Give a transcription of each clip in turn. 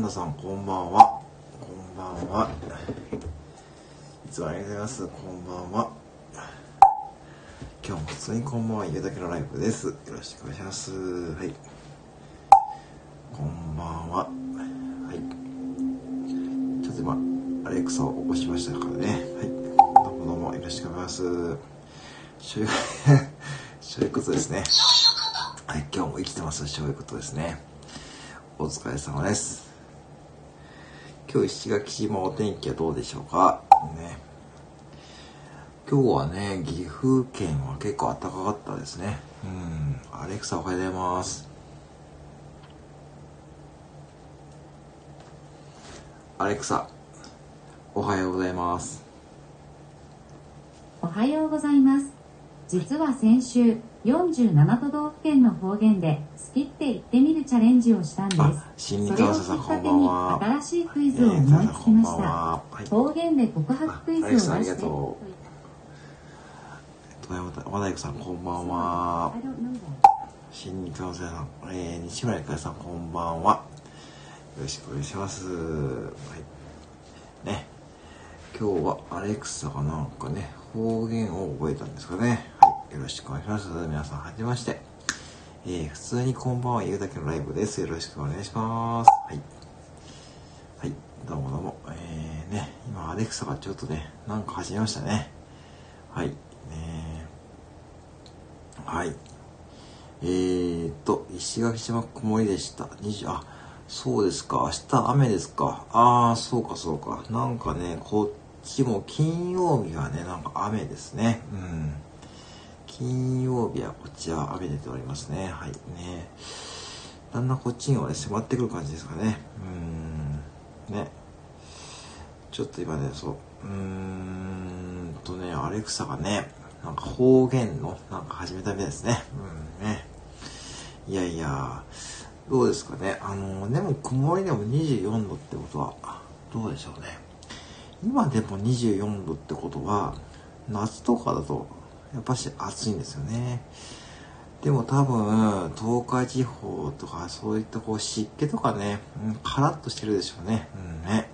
ンダさん、こんばんは。こんばんは。いつもありがとうございます。こんばんは。今日も普通にこんばんは、言うだけのライブです。よろしくお願いします。はい。こんばんは。はい。ちょっと今、アレクサを起こしましたからね。はい。どうもどうもよろしくお願いします。そういう、そういうことですね。はい、今日も生きてます。そういうことですね。お疲れ様です。今日石垣島お天気はどうでしょうか？ね。今日はね、岐阜県は結構暖かかったですね。うん。アレクサおはようございます。アレクサ、おはようございます。おはようございます。実は先週、47都道府県の方言で好きって言ってみるチャレンジをしたんです。それをきっかけに新しいクイズを思いつきました。は。はい。方言で告白クイズを出して。和田さんこんばんは.新日カウンセラーさん、えー、西村ゆさんこんばんは。よろしくお願いします。はい。ね。今日はアレクサがなんかね方言を覚えたんですかね。はいよろしくお願いします皆さんはじめましてえー、普通にこんばんは言うだけのライブですよろしくお願いしますはいはい、どうもどうも。えー、ね、今、アレクサがちょっとね、なんか始めましたね。はい、ねはい。えーと、石垣島曇りでした。20、あ、そうですか。明日雨ですか。あー、そうかそうか。なんかね、こっちも金曜日がね、なんか雨ですね。うん。金曜日はこちは雨出ておりますね。はい、ね。だんだんこっちにはね、迫ってくる感じですかね。うーん。ね。ちょっと今ね、そう。うーんとね、アレクサがね、なんか方言の、なんか始めたみたいですね。うんね。いやいや、どうですかね。あの、でも曇りでも24度ってことは、どうでしょうね。今でも24度ってことは、夏とかだと、やっぱし暑いんですよね。でも多分、東海地方とか、そういったこう湿気とかね、うん、カラッとしてるでしょうね。うんね。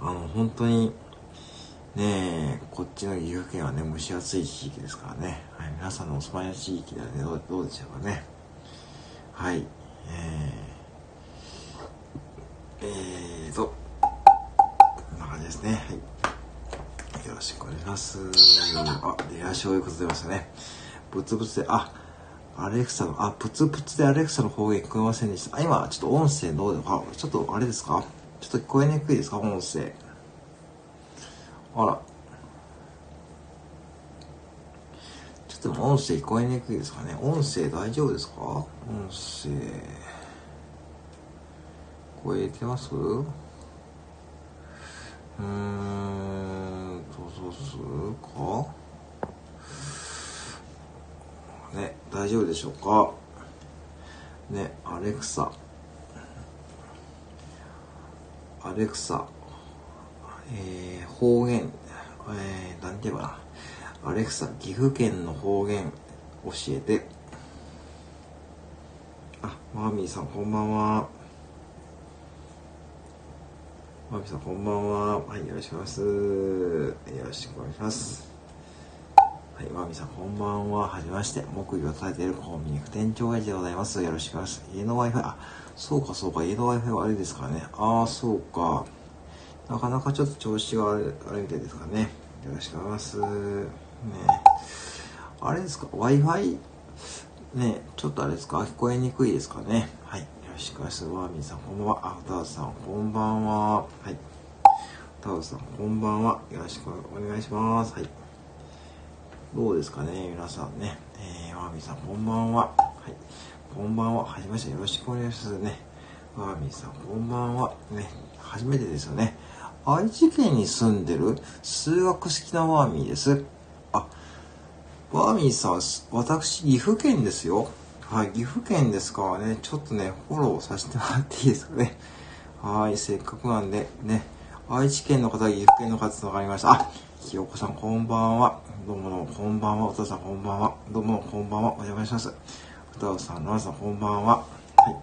あの、本当に、ねえ、こっちの岐阜県はね、蒸し暑い地域ですからね。はい、皆さんのお住まいの地域ではね、どうどうでしょうかね。はい。えー、えーと、こんな感じですね。はい。よろしくお願いします。あ、レア醤油こと出ましたね。ブツブツで、あ、アレクサの、あ、プツプツでアレクサの方言聞こえませんでした。あ、今、ちょっと音声どうであ、ちょっとあれですか？ちょっと聞こえにくいですか？音声。あら。ちょっと音声聞こえにくいですかね？音声大丈夫ですか？音声。聞こえてます？うーん、すか？ね、大丈夫でしょうか？ね、アレクサ。アレクサ。えー、方言。えー、なんて言えばな？アレクサ、岐阜県の方言教えて。あ、マーミーさんこんばんは。マミさんこんばんは。はい、よろしくお願いします。よろしくお願いします。はい、マミさんこんばんは。はじめまして。木魚を叩いているコンビニ副店長エイジでございます。よろしくお願いします。家の Wi-Fi、あ、そうかそうか、家の Wi-Fi はあれですからね。ああ、そうか。なかなかちょっと調子が悪い悪いみたいですかね。よろしくお願いします。ねあれですか ?Wi-Fi? ねちょっとあれですか？聞こえにくいですかねはい。しくお願いし。ワーミーさんこんばんは。あ、タウさんこんばんは。はい。タウさんこんばんは。よろしくお願いします。はい。どうですかね皆さんね。えー、ワーミーさんこんばんは。はい。こんばんは。はじめましてよろしくお願いしますね。ワーミーさんこんばんは。ね。初めてですよね。愛知県に住んでる数学好きなワーミーです。あ、ワーミーさん、私、岐阜県ですよ。はい、岐阜県ですか？らね、ちょっとね、フォローさせてもらっていいですかね？はい、せっかくなんで、ね、愛知県の方、岐阜県の方と分かりました。あ、ひよこさん、こんばんは。どうもどうも、こんばんは。お父さん、こんばんは。どうも、こんばんは。お邪魔します。お父さん、ランさん、こんばんは。はい。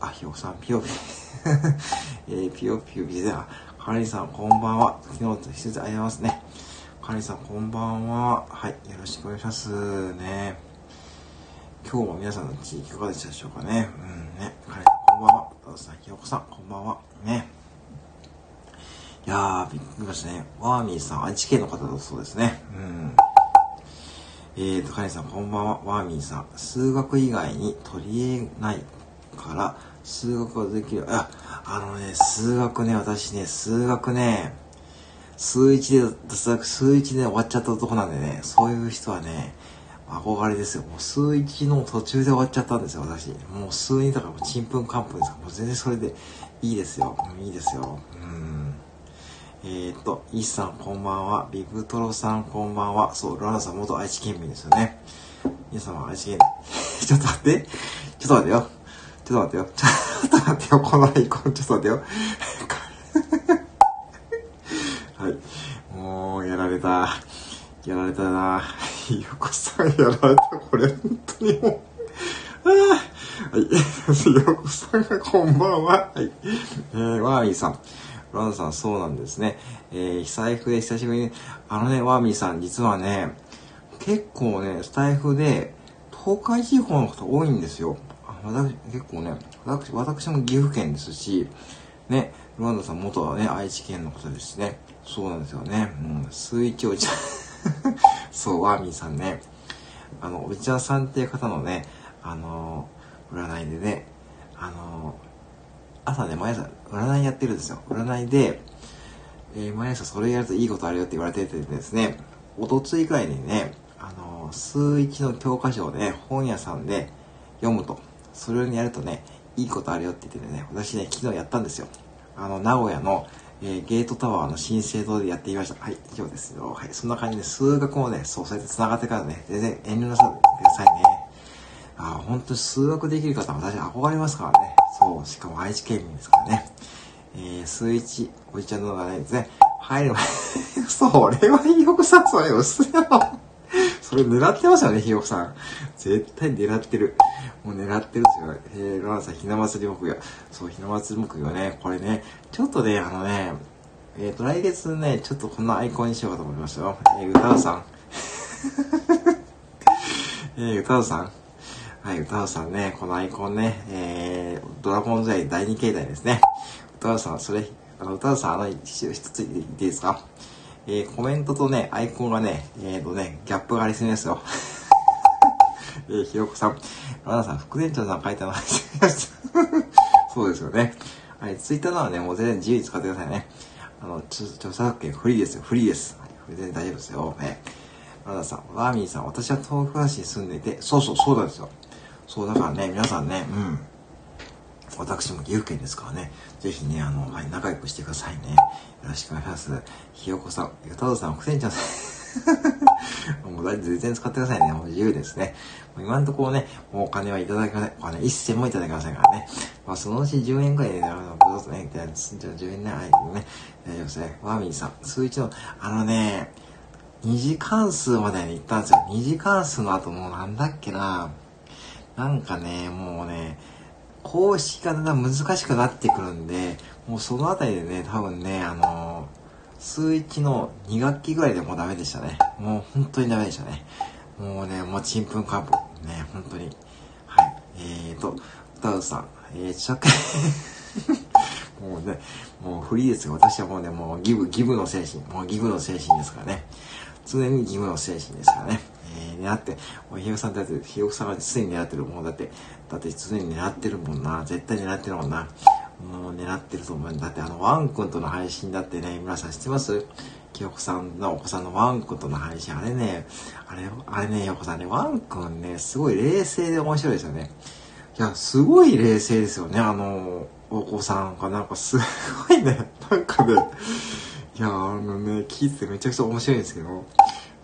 あ、ひよこさん、ぴよぴ、えー、ぴよぴよぴで、あ、かりんさん、こんばんは。昨日と一節ありますね。かりんさん、こんばんは。はい、よろしくお願いしますね。今日も皆さんの地域いかがでしたでしょうかね？うんね。かりんさん、こんばんは。たださん、ひよこさん、こんばんは。ね。いやー、びっくりしましたね。ワーミーさん、愛知県の方だそうですね。うん。えーと、カニさん、こんばんは。ワーミーさん。数学以外に取り得ないから、数学ができる。あ、あのね、数学ね、私ね、数学ね、数一で、数学、数一で終わっちゃったとこなんでね、そういう人はね、憧れですよ。もう数一の途中で終わっちゃったんですよ、私。もう数二だからもうちんぷんかんぷんですから、もう全然それでいいですよ。いいですよ。うん。えー、っと、イシさんこんばんは。ビブトロさんこんばんは。そう、ロナさん元愛知県民ですよね。皆様愛知県、ちょっと待って。ちょっと待ってよ。ちょっと待ってよ。ちょっと待ってよ。このアイコン、ちょっと待ってよ。はい。もう、やられた。やられたな。ひよこさんやられた。これ、本当にもう。はい。ひ よこさんがこんばんは。はい。えー、ワーミーさん。ロナさん、そうなんですね。えー、スタイフで久しぶりに、あのね、ワーミーさん、実はね、結構ね、スタイフで、東海地方の方多いんですよ。私、結構ね、私、私も岐阜県ですし、ね、ロナさん元はね、愛知県の方ですね。そうなんですよね。うん、水一おじちゃ。そう、ワーミーさんね。あの、おじちゃんさんっていう方のね、あの、占いでね、あの、朝ね、毎朝占いやってるんですよ。占いで、えー毎朝それやるといいことあるよって言われててですね、おとついくらいにね、あの、数一の教科書をね、本屋さんで読むと、それをやるとね、いいことあるよって言ってね、私ね、昨日やったんですよ。あの、名古屋の、えーゲートタワーの新生堂でやってみました。はい、以上ですよ。はい、そんな感じで、数学もね、そう、そうやって繋がってからね、全然遠慮なさってくださいね。あ本当に数学できる方は私憧れますからね。そう、しかも愛知県民ですからね。えー、数一、おじちゃんのがねですね、入る前、それはひよこさん、それ薄いよ。それ狙ってますよね、ひよこさん。絶対狙ってる。もう狙ってるんですよ。えー、ロナさん、ひな祭り木魚。そう、ひな祭り木魚ね、これね、ちょっとね、あのね、えっ、と、来月ね、ちょっとこんなアイコンにしようかと思いますよ。えー、歌うさん。えー、歌うさん。はい、歌うさんね、このアイコンね、えー、ドラゴンズアイ第2形態ですね。歌うさん、それ、あの、歌うさん、あの、一一つ言っていいですか？えー、コメントとね、アイコンがね、えーとね、ギャップがありすぎですよ。えー、ひよこさん、ラナさん、副店長さん書いたの そうですよね。はい、ツイッターなのはね、もう全然自由に使ってくださいね。あの、著作権フリーですよ、フリーです。はい、全然大丈夫ですよ。ね。ラナさん、ワーミーさん、私は東京市に住んでいて、そうそう、そうなんですよ。そう、だからね、皆さんね、うん。私も岐阜県ですからね、ぜひね、あの、はい、仲良くしてくださいね。よろしくお願いします。ひよこさん、ゆたどさん、副店長さん。もう全然使ってくださいね。もう自由ですね。もう今のところね、もうお金はいただきません。お金一銭もいただきませんからね。まあそのうち10円くらいで、あの、どうぞね、じゃあ10円ね、はい、ね、大丈夫ですね。ワーミーさん、数一の、あのね、二次関数までに行ったんですよ。二次関数の後もうなんだっけななんかね、もうね、公式がだんだん難しくなってくるんで、もうそのあたりでね、多分ね、あの数1の2学期ぐらいでもうダメでしたね。もう本当にダメでしたね。もうね、もうちんぷんかんぷん。ね、本当に。はい。えーと、歌うさん、えー、着 もうね、もうフリーですよ。私はもうね、もうギブ、ギブの精神。もうギブの精神ですからね。常にギブの精神ですからね。えー、狙って、もうひよさんだって、ひよこさんが常に狙ってるもんだって、だって常に狙ってるもんな。絶対狙ってるもんな。もう狙ってると思う。んだって、あの、ワン君との配信だってね、皆さん知ってます？ひよこさんのお子さんのワン君との配信、あれね、あれ、あれね、ひよこさんね、ワン君ね、すごい冷静で面白いですよね。いや、すごい冷静ですよね、あの、お子さんが。なんかすごいね、なんかね、いや、あのね、聞いててめちゃくちゃ面白いんですけど、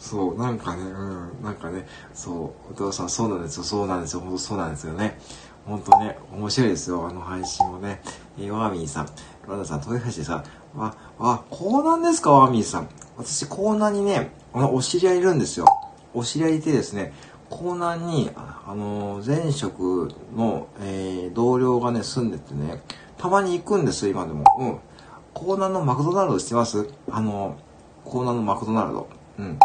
そう、なんかね、うん、なんかね、そう、お父さんそうなんですよ、そうなんですよ、本当そうなんですよね。本当ね、面白いですよ、あの配信もね。えー、ワーミーさん、ロナさん、豊橋でさ、わ、わ、こうなんですか、ワーミーさん。私、コーナーにね、あの、お知り合いいるんですよ。お知り合いいてですね、江南に、あの、前職の、えー同僚がね、住んでてね、たまに行くんですよ、今でも。うん。江南のマクドナルド知ってます？あの、江南のマクドナルド。うん。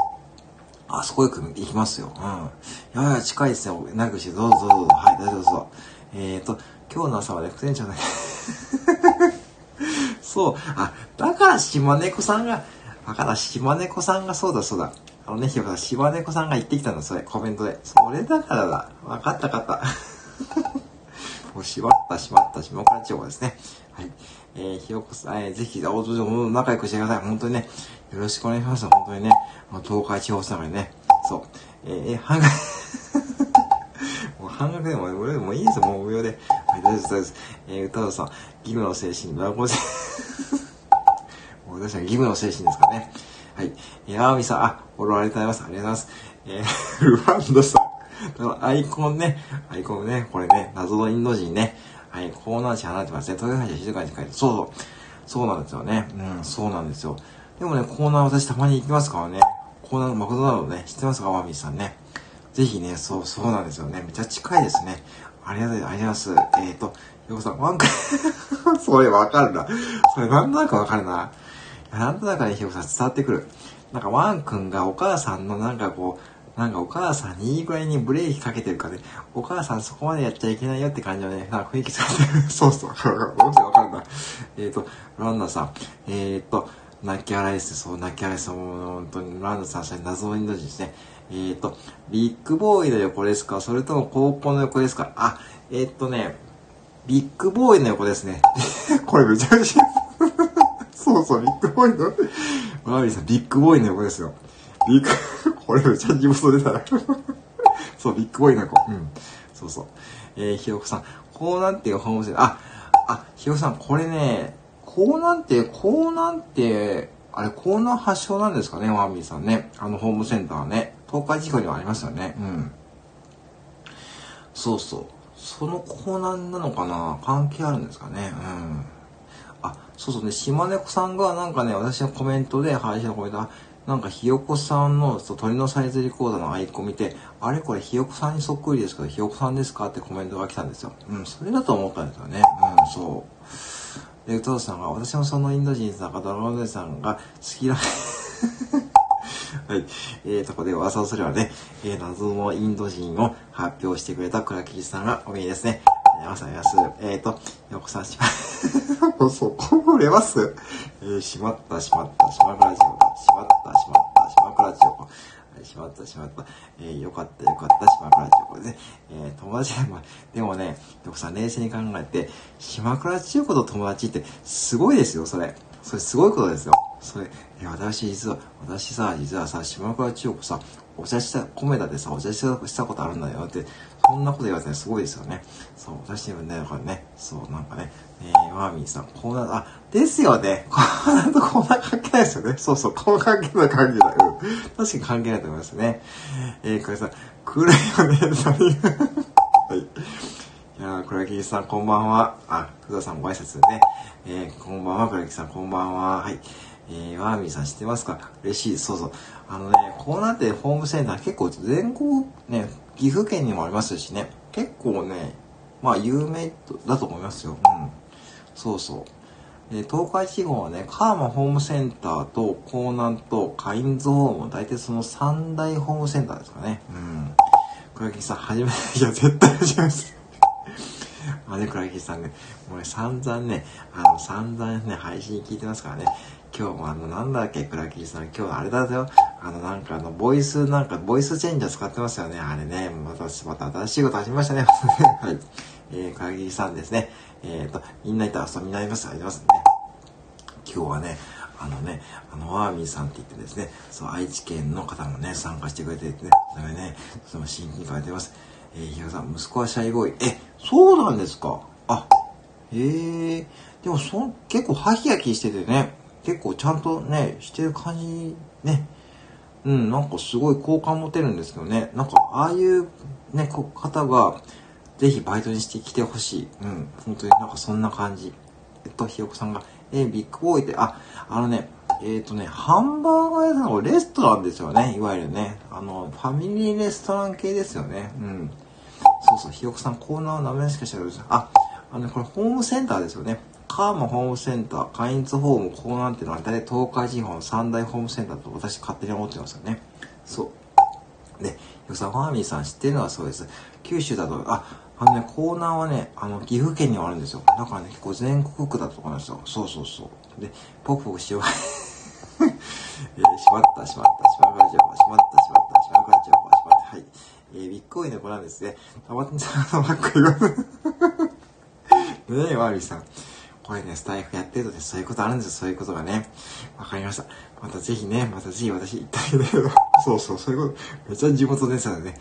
あそこよく行きますよ。うん。いやいや、近いですよ。長くして、どうぞどうぞ。はい、大丈夫ですよ。えーと、今日の朝はね、副店長ね。そう。あ、だから島猫さんが、だから島猫さんがそうだそうだ。あのね、ひよこさん、島猫さんが言ってきたんだ、それ、コメントで。それだからだ。わかったかった。もうしまったしまった、下倉地方ですね。はい。えー、ひよこさん、えー、ぜひ、おども仲良くしてください。本当にね、よろしくお願いします。本当にね、あ東海地方さんがね、そう。えー、え半額、もう半額でも、無料でもいいですよ、もう無料で。はい、大丈夫です、大丈夫です。えー、歌うさん、義務の精神、ラゴン精もう確かに義務の精神ですかね。はい。えー、あーみさん、あ、フォローありがとうございます。ありがとうございます。えー、ルワンドさん。アイコンね、アイコンね、これね、謎のインド人ね。はい、コーナー地離れてますね。豊橋は静かに書いて、そうそう。そうなんですよね。うん、そうなんですよ。でもね、コーナー私たまに行きますからね。コーナーのマクドナルドね、知ってますか？ワーミーさんね。ぜひね、そう、そうなんですよね。めっちゃ近いですね。ありがとうございます。えっ、ー、と、よこさん、ワンク、それわかるな。それなんとなくわかるな。なんとなくね、ひよこさん伝わってくる。なんかワンくんがお母さんのなんかこう、なんかお母さんにいいぐらいにブレーキかけてるかね、お母さんそこまでやっちゃいけないよって感じのね、なんか雰囲気されてる。そうそう、わかるわかるな。えっ、ー、と、ランナーさん、えっ、ー、と、泣き笑いですそう、泣き笑いですもう本当に、ランナーさん、それ謎のインド人ですね。えっ、ー、と、ビッグボーイの横ですか？それとも高校の横ですか？あ、えっ、とね、ビッグボーイの横ですね。これめちゃめちゃそうそう、ビッグボーイの、マービーさん、ビッグボーイの横ですよ。ビッグ、これめちゃ地元出たな。そう、ビッグボーイの横。うん。そうそう。えー、ひよこさん、こうなんていうホームセンター、あ、あ、ひよこさん、これね、こうなんて、こうなんて、あれ、コーナー発祥なんですかね、ワーミーさんね。あのホームセンターね。東海地区にはありますよね。うん。そうそう。そのコーナーなのかな？関係あるんですかね。うん。あ、そうそうね、島猫さんがなんかね、私のコメントで、配信のコメントなんかひよこさんのそう鳥のサイズリコーダーのアイコン見て、あれこれひよこさんにそっくりですけど、ひよこさんですか？ってコメントが来たんですよ。うん、それだと思ったんですよね。うん、そう。で、トさんが、私もそのインド人さんかドラゴンさんが好きだ。はい。えー、とこで噂をすればね、えー、謎のインド人を発表してくれた倉吉さんがお見えですね。皆さんやす。えーと、よこさんしま、そこもれます。えー、しまった、しまった、しまくらじよしまった、しまった、しまくらじよはい、しまった、しまった。えー、よかった、よかった、しまくらじよこでね。えー、友達でも、でもね、よこさ冷静に考えて、しまくらじよこと友達ってすごいですよ、それ。それすごいことですよ。それ、え、私実は、私さ、実はさ、島倉千代子さ、お茶した、米田でさ、お茶したことあるんだよって、そんなこと言われてすごいですよね。そう、私にもね、だからね、そう、なんかね、えー、ワーミーさん、こうな、あ、ですよね。こうなるとこんな関係ないですよね。そうそう、こう関係ない関係ない。うん。確かに関係ないと思いますね。えー、これさん、来るよね、何 はい。いやー、倉木さん、こんばんは。あ、福田さんご挨拶ね。えー、こんばんは、倉木さん、こんばんは。はい。えー、ワーミーさん知ってますか？嬉しい。そうそう。あのね、こうなってホームセンター結構全国、ね、岐阜県にもありますしね、結構ね、まあ有名だと思いますよ。うん。そうそう。で、東海地方はね、カーマホームセンターと江南とカインズホーム、大体その三大ホームセンターですかね。うん。倉木さん、はじめ、いや、絶対始めます。あね、倉木さんね、もうね、散々ね、あの、散々ね、配信聞いてますからね、今日もあの、なんだっけ、倉木さん、今日あれだよ。あの、なんかあの、ボイス、なんか、ボイスチェンジャー使ってますよね。あれね、また、また新しいこと始めましたね。はい。えー、倉木さんですね。えっ、ー、と、みんなと遊びになります。ありますね。今日はね、あのね、あの、ワーミーさんって言ってですね、そう、愛知県の方もね、参加してくれてね、それね、その新規に書いてます。えー、ひろさん、息子はシャイボーイ。え、そうなんですか？あ、へえー、でもそ、結構ハキハキしててね、結構ちゃんとね、してる感じ、ね。うん、なんかすごい好感持てるんですけどね。なんか、ああいうね、方が、ぜひバイトにしてきてほしい。うん、本当になんかそんな感じ。えっと、ひよこさんが、えー、ビッグボーイって、あ、あのね、えっ、ー、とね、ハンバーガー屋さん、レストランですよね、いわゆるね。あの、ファミリーレストラン系ですよね。うん。そうそう、ひよこさん、コーナーの名前しか知らないです。あ、あの、これホームセンターですよね。カーマホームセンター、カインズホーム、コーナーっていうのは大体東海地方の三大ホームセンターと私勝手に思ってますよね。そう。で、よさファーミーさん知ってるのはそうです。九州だと、あ、あのね、コーナーはね、あの、岐阜県にはあるんですよ。だからね、結構全国区だと思いますよ。そうそうそう。で、ポクポクしよう。えー、しまった、しまった、しまかれちゃうしまった、しまった、しまかれちゃうしまった、はい。えー、びっくりの子なんですね。たまってんじゃん、ばっかり言わねえ、ワービーさん。これね、スタイフやってるとね、そういうことあるんですよ、そういうことがね。わかりました。またぜひね、またぜひ私行ったりね。そうそう、そういうこと。めっちゃ地元ですよね。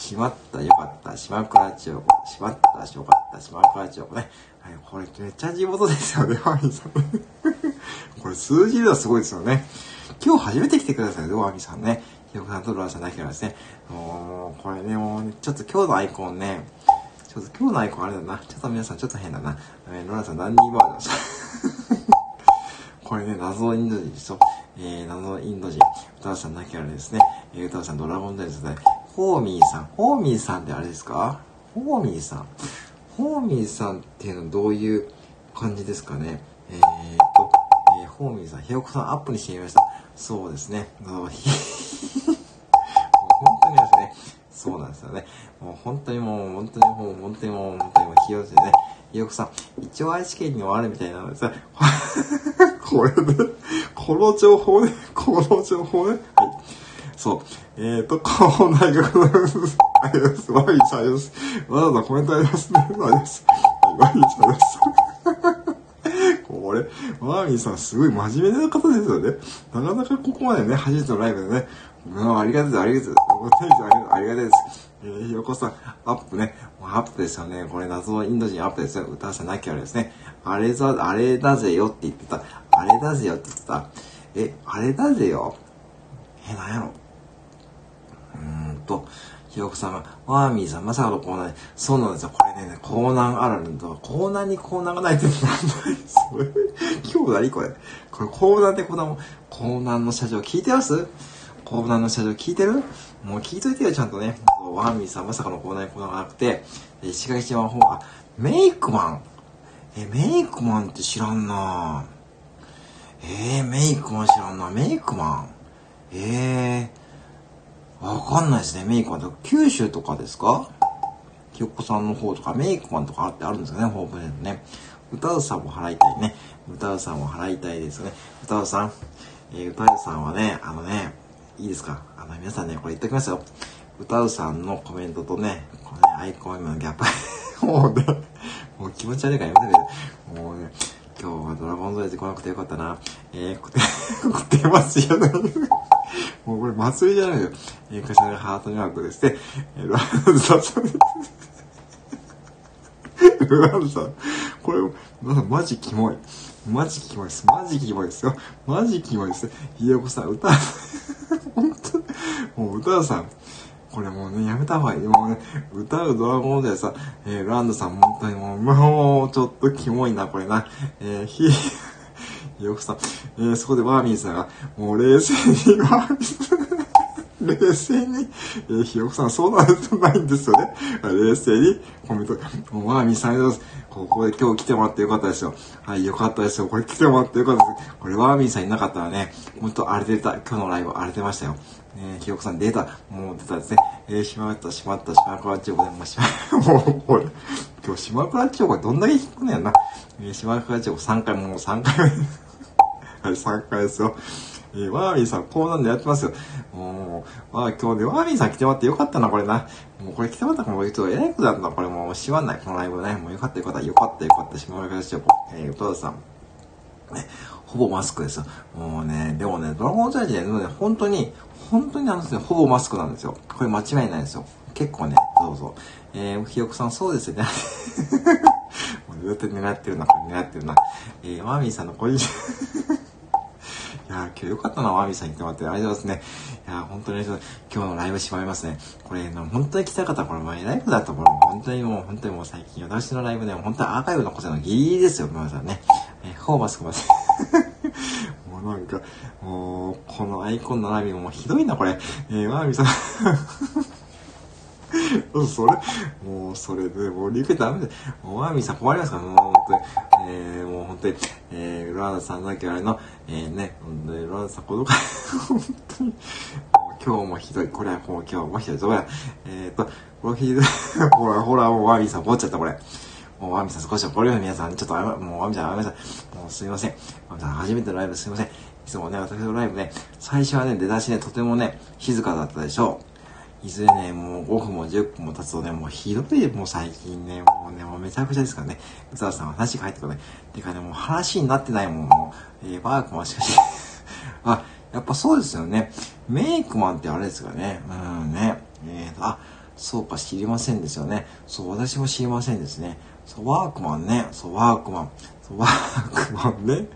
しまった、よかった、島倉千代子。しまった、しよかった、島倉千代子ね。はい、これめっちゃ地元ですよね、ワミさん。これ数字ではすごいですよね。今日初めて来てくださいよ、ワミさんね。ひよこさんとロラさんだけはですね。もう、これね、もう、ね、ちょっと今日のアイコンね、ちょっと今日のアイコンあれだな。ちょっと皆さんちょっと変だな。えー、ロラさん何人バージョンこれね、謎のインド人でしょ。えー、謎のインド人。歌さんだけあれですね。えー、歌さんドラゴンダイズで、ホーミーさん。ホーミーさんってあれですか？ホーミーさん。ホーミーさんっていうのはどういう感じですかね？えー、っと、えー、ホーミーさん、ひよこさんアップにしてみました。そうですね。本当にですね。そうなんですよね。もう本当にもう、本当にもう、本当にもう、本当にもう、ひよでね。ひよこさん、一応愛知県にもあるみたいなのです これね、この情報ね、この情報ね。はい。そう。えーと、こう大学の、ありがとうございます。ワイちゃんです。わざわざコメントありますね。あります。ワイちゃんです。これ、ワーミーさんすごい真面目な方ですよね。なかなかここまでね、初めてのライブでね、うん、ありがたいです、ありがたいです。ありがたいです。えー、ひよこさん、アップね。アップですよね。これ謎のインド人アップですよ。歌わせなきゃあれですね。あれざ、あれだぜよって言ってた。あれだぜよって言ってた。え、あれだぜよえ、なんやろうんと、ひよこさんが、ワーミーさん、まさかのコーナーそうなんですよ。これね、コーナーあるんだ。コーナーにコーナーがないってなんないそれ。今日何これ。これコーナーってコーナーも、コーナーの社長聞いてます？コーナーの社長聞いてる？もう聞いといてよ、ちゃんとね。ワーミーさん、まさかのコーナーにコーナーがなくて、石垣島の方、あ、メイクマン。え、メイクマンって知らんなえー、メイクマン知らんなメイクマン。えー、わかんないですね、メイクマン。九州とかですか？ひよこさんの方とか、メイクマンとかあってあるんですよね、ホームページね。歌うさんも払いたいね。歌うさんも払いたいですね。歌うさん。えー、歌うさんはね、あのね、いいですか？あの、皆さんね、これ言っときますよ。歌うさんのコメントとね、このね、アイコン今のギャップ。もう、もう気持ち悪いからやめてくれ。もうね、今日はドラゴンゾーイズ来なくてよかったな。えー、こて、こてますじゃない。もうこれ祭りじゃないよ。えー、柏ハートマークですね。えー、ランさん、ランさん、これ、マジキモい。マジキモいです。マジキモいですよ。マジキモいです。ひよこさん、歌、本当もう歌さん、これもうね、やめた方がいい。もうね、歌うドラゴンでさ、えー、ランドさん、本当にもう、もう、ちょっとキモいな、これな。えー、ひ、よくさん、えー、そこでワーミーさんが、もう冷静に、ワーミーさん、冷静に、えー、ひよこさん、そうなんですないんですよね。冷静にコメント、もうワーミーさんです。ここで今日来てもらってよかったですよ。はい、よかったですよ。これ来てもらってよかったです。これワーミーさんいなかったらね、ほんと荒れてた。今日のライブ荒れてましたよ。えー、ひよこさん出た。もう出たですね。えー、しまった、しまった、島倉千代子でもしま、もう、これ、今日島倉千代子どんだけ引くんやな。えー、島倉千代子3回、もう3回目。はい、3回ですよ。えー、ワーミーさん、こうなんでやってますよ。もう、まあ今日ね、ワーミーさん来てもらってよかったな、これな。もうこれ来てもらったからもう人、えらいことだったな、これもうしわんない、このライブね。もうよかったよかった、よかったよかった、島村千代子。えー、ト田さん。ね、ほぼマスクですよ。もうね、でもね、ドラゴンチャージね、本当に、本当にあのですね、ほぼマスクなんですよ。これ間違いないですよ。結構ね、そうそう。えー、ひよこさんそうですよね。もう絶対狙ってるな、狙ってるな。えー、マーミーさんの個人 いや今日よかったな、マーミーさん来てもらって。ありがとうございますね。いや本当に今日のライブしまいますね。これ、本当に来た方、これ前ライブだと、これ本当にもう、本当にもう最近、私のライブでも本当にアーカイブ残せるのギリギリですよ、皆さんね。えー、ほぼマスクまで。もうなんか、もう、このアイコンの並びももうひどいな、これ。えー、まあみさ ん。それ、もう、それで、もう、リクダメで、もう、マーミさん困りますから、もう、本当に、えー、もう、本当に、えー、ロラーナさんだけあれの、えー、ね、本当に、ロラーナさん、この、本当に、今日もひどい、これはもう今日もひどい、どうや、えーと、これひどい、ほら、ほら、もう、マーミさん、怒っちゃった、これ。もう、ワミさん少し怒るよ、皆さん。ちょっと、もう、ワミさん、ワミさん、もうすいません。ワミさん、初めてのライブすいません。いつもね、私のライブね、最初はね、出だしね、とてもね、静かだったでしょう。いずれね、もう5分も10分も経つとね、もうひどい、もう最近ね、もうね、もうめちゃくちゃですからね。宇佐さん話が入ってこない。てかね、もう話になってないもん、もう、えー、バークもしかしあ、やっぱそうですよね。メイクマンってあれですかね。うんね。えーと、あ、そうか、知りませんですよね。そう、私も知りませんですね。そう、ワークマンね。そう、ワークマン。そう、ワークマンね。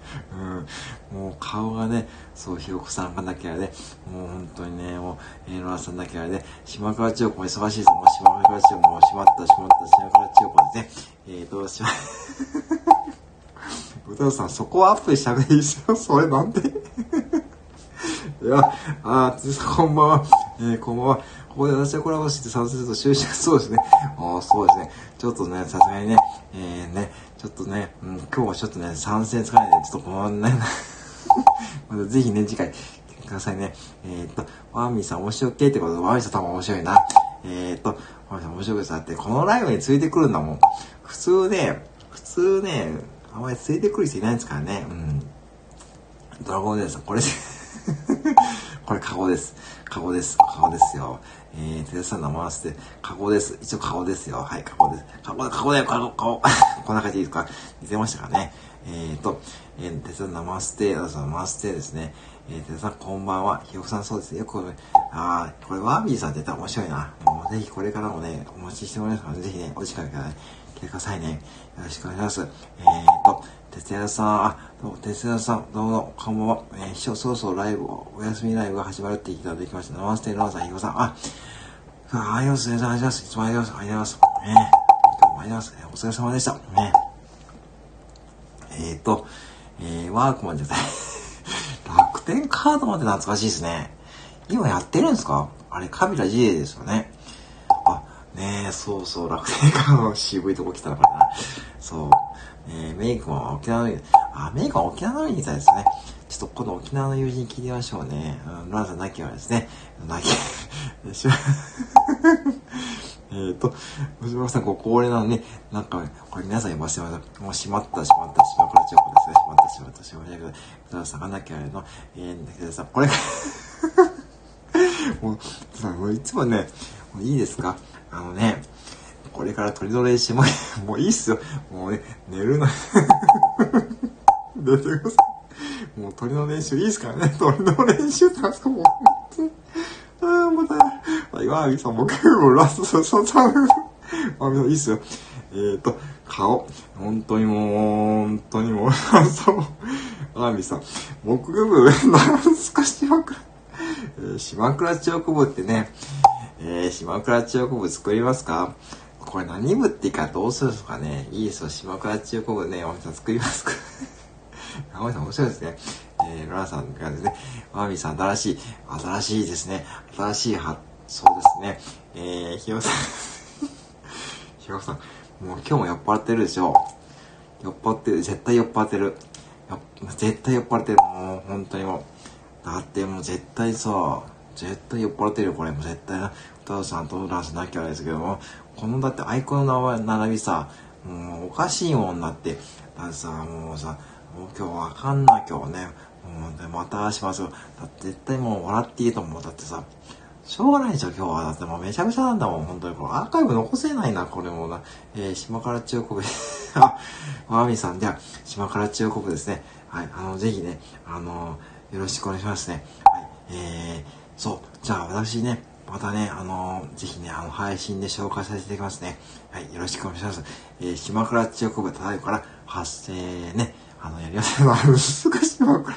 うん。もう顔がね、そう、ひよこさんがだけあれで、もう本当にね、もう、えー、ロラさんだけあれで、島倉千代子も忙しいです。もう島倉千代子もしまった、しまった、島倉千代子ですね。えーと、しま、歌さん、そこはアップしてあげていいですよ。それなんで いや、あー、こんばんは。えー、こんばんは。ここで私はコラボして参戦すると就職、そうですね。ああ、そうですね。ちょっとね、さすがにね、えー、ね、ちょっとね、うん、今日はちょっとね、参戦つかないで、ちょっとこのね、またぜひね、次回、くださいね。えー、っと、ワーミーさん面白ってってことで、ワーミーさん多分面白いな。えー、っと、ワーミーさん面白いですだって、このライブについてくるんだもん。普通ね、普通ね、あんまりついてくる人いないんですからね。うん。ドラゴンデーさん、これこれカゴです。カゴです。カゴですよ。えー、テレさんの回して、加工です。一応加工ですよ。はい、加工です。加工、加工だよ、加工、加工。こんな感じでいいですか？似てましたかね？えーと、えー、テレさんの回して、あの、回してですね。えー、テレさんこんばんは。ひよこさんそうですね。よく、あー、これワービーさんって言ったら面白いな。もうぜひこれからもね、お待ちしておりますので、ぜひね、お時間ください、来てくださいね。よろしくお願いします。えーと、哲也さん、あ、どうも、哲也さん、どうも、こんばんは。えー、秘書、そろそろライブ、お休みライブが始まるって言いただきました。ナマステローさん、ひよさん、あ、ありがとうございます。ありがとうございます。いつもありがとうございます。ありがとうございます。ねどうもありがとうございます。お疲れ様でした。ねえーと、えー、ワークマンじゃない。楽天カードまで懐かしいですね。今やってるんですか？あれ、カビラ GA ですよね。ねえ、そうそう、楽天カードの渋いとこ来たのかな。そう。えー、メイクは沖縄の、あ、メイクマン沖縄のみたいですね。ちょっとこの沖縄の友人聞いてみましょうね。うん、ロラさん、なきはですね。なき、し、えっと、藤原さんご高齢なのに、なんか、これ皆さん言いましたよ。もうしまった、しまった、しまくらちゃうですね。しまった、しまった、しまったけど、藤原さんがなきゃあれの、えー、だけどさ、これもう、さ、もういつもね、もういいですかあのね、これから鳥の練習も、もういいっすよ。もうね、寝るな。寝てください。もう鳥の練習いいっすからね。鳥の練習ってあそこもう、ああ、もうだ、岩見さん、僕もラスト、そ、そ、そ、あ、いいっすよ。えっ、ー、と、顔。本当にもう、本当にもう、そう。あみさん、僕部、なんすか島倉、えー、島倉千代子部ってね、えー、島倉千代子部作りますか？これ何部っていいかどうするんですかね？いいですよ、島倉千代子部ね、山見さん作りますか？山見さん面白いですね。えー、ロラさんがですね、マミさん新しい、新しいですね。新しい発想ですね。えー、ひよさん ひよさん、もう今日も酔っ払ってるでしょ？酔っ払ってる、絶対酔っ払ってる。絶対酔っ払ってる。もう本当にもう。だってもう絶対さ、絶対酔っ払ってるよ、これ。もう絶対な。父さんとランスなきゃあれですけども、このだってアイコンの並びさ、もうおかしいもんなって。だってさ、もうさ、もう今日わかんな今日ね。もうでまたしますよ。だって絶対もう笑っていいと思う。だってさ、しょうがないでしょ、今日は。だってもうめちゃくちゃなんだもん、本当に。これアーカイブ残せないな、これもな。えー、島から中国、あ、わみさんでは、島から中国ですね。はい、あの、ぜひね、あの、よろしくお願いしますね。はい、えー、そう、じゃあ私ね、またね、あのー、ぜひね、あの、配信で紹介させていただきますね。はい、よろしくお願いします。えー、島倉千代子部ただいから発生ね、あの、やりやすいのは難しい島倉、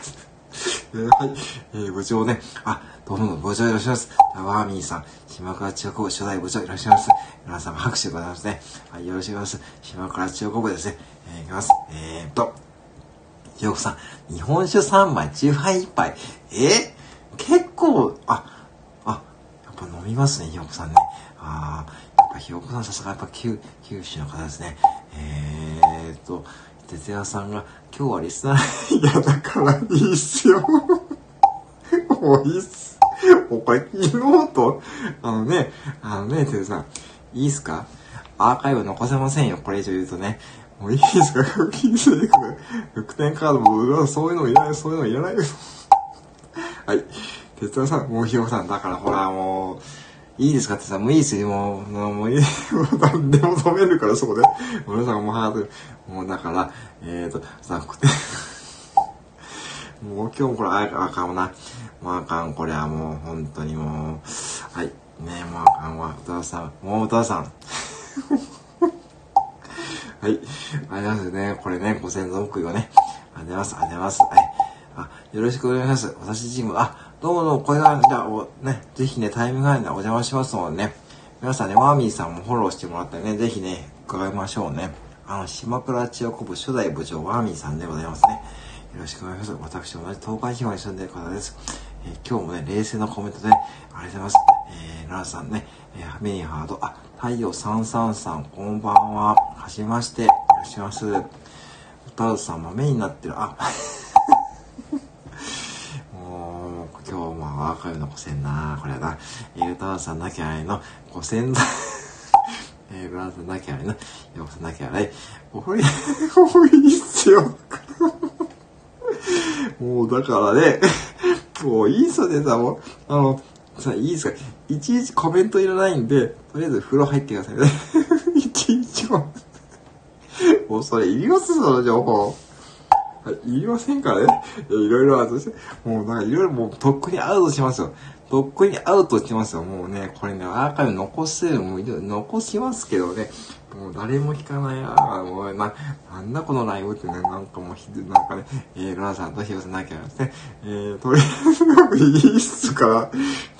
はい、えー、部長ね、あ、どうも、部長いらっしゃいします。タワーミーさん、島倉千代子部初代部長いらっしゃいます。皆様拍手ございますね。はい、よろしくお願いします。島倉千代子部ですね。えー、いきます。えーと、ひよこさん、日本酒3杯、中杯1杯。え結構、あ、ぱ飲みますね、ひよこさんね。あー、やっぱひよこさんさすがやっぱ九、九州の方ですね。えーと、哲也さんが、今日はリスナー、いや、だからいいっすよ。もういいっす。おこれ昨日と、あのね、あのね、哲也さん、いいっすか？アーカイブ残せませんよ、これ以上言うとね。もういいですか？気にせてくれ。復点カードも、そういうのいらない、そういうのいらないよ。はい。哲也さん、もうひよこさん、だからほら、もう、いいですかってさ、もういいですよ、もう、もう、いい、もう何でも止めるから、そこで。皆さもうハード、もうだから、えーと、さ、復点、もう今日もこれ、ああかんわな。もうあかん、これはもう、本当にもう、はい。ねえ、もうあかんわ。歌さん、もう歌さん。はい。ありがとうございますね。これね、ご先祖報いをね。ありがとうございます。ありがとうございます。はい。あ、よろしくお願いします。私チーム、あ、どうもどうも、これが、じゃあ、おね、ぜひね、タイムガイドでお邪魔しますのでね。皆さんね、ワーミーさんもフォローしてもらってね、ぜひね、伺いましょうね。あの、島倉千代子部初代部長、ワーミーさんでございますね。よろしくお願いします。私、同じ東海地方に住んでる方です。えー今日もね、冷静なコメントで、ありがとうございます。えー、ララさんね、えー、メインハード、あ、太陽333、こんばんは。はじめまして。お願いします。歌うさんもメインになってる。あ、もう、今日もアーカイブ残せんなこれやな。えー、歌うさんなきゃあいの、ご先祖、えー、ブラウザなきゃあいの、よくさなきゃあい。おい、おいっすよ。もうだからね、もういいっすよね、さ、もう、あの、さ、いいですかいちいちコメントいらないんで、とりあえず風呂入ってくださいね。いちいちも。もうそれいりますその情報。はい、りませんからね？いろいろあるして、もうなんかいろいろもうとっくにアウトしますよ。とっくにアウトしますよ。もうね、これね、アーカイブ残せる、もう残しますけどね。もう誰も聞かないなもうな、なんだこのライブってね、なんかもうひ、なんかね、えー、ラーさんとヒロさんなきゃですね、えー、とりあえず、いいっすから、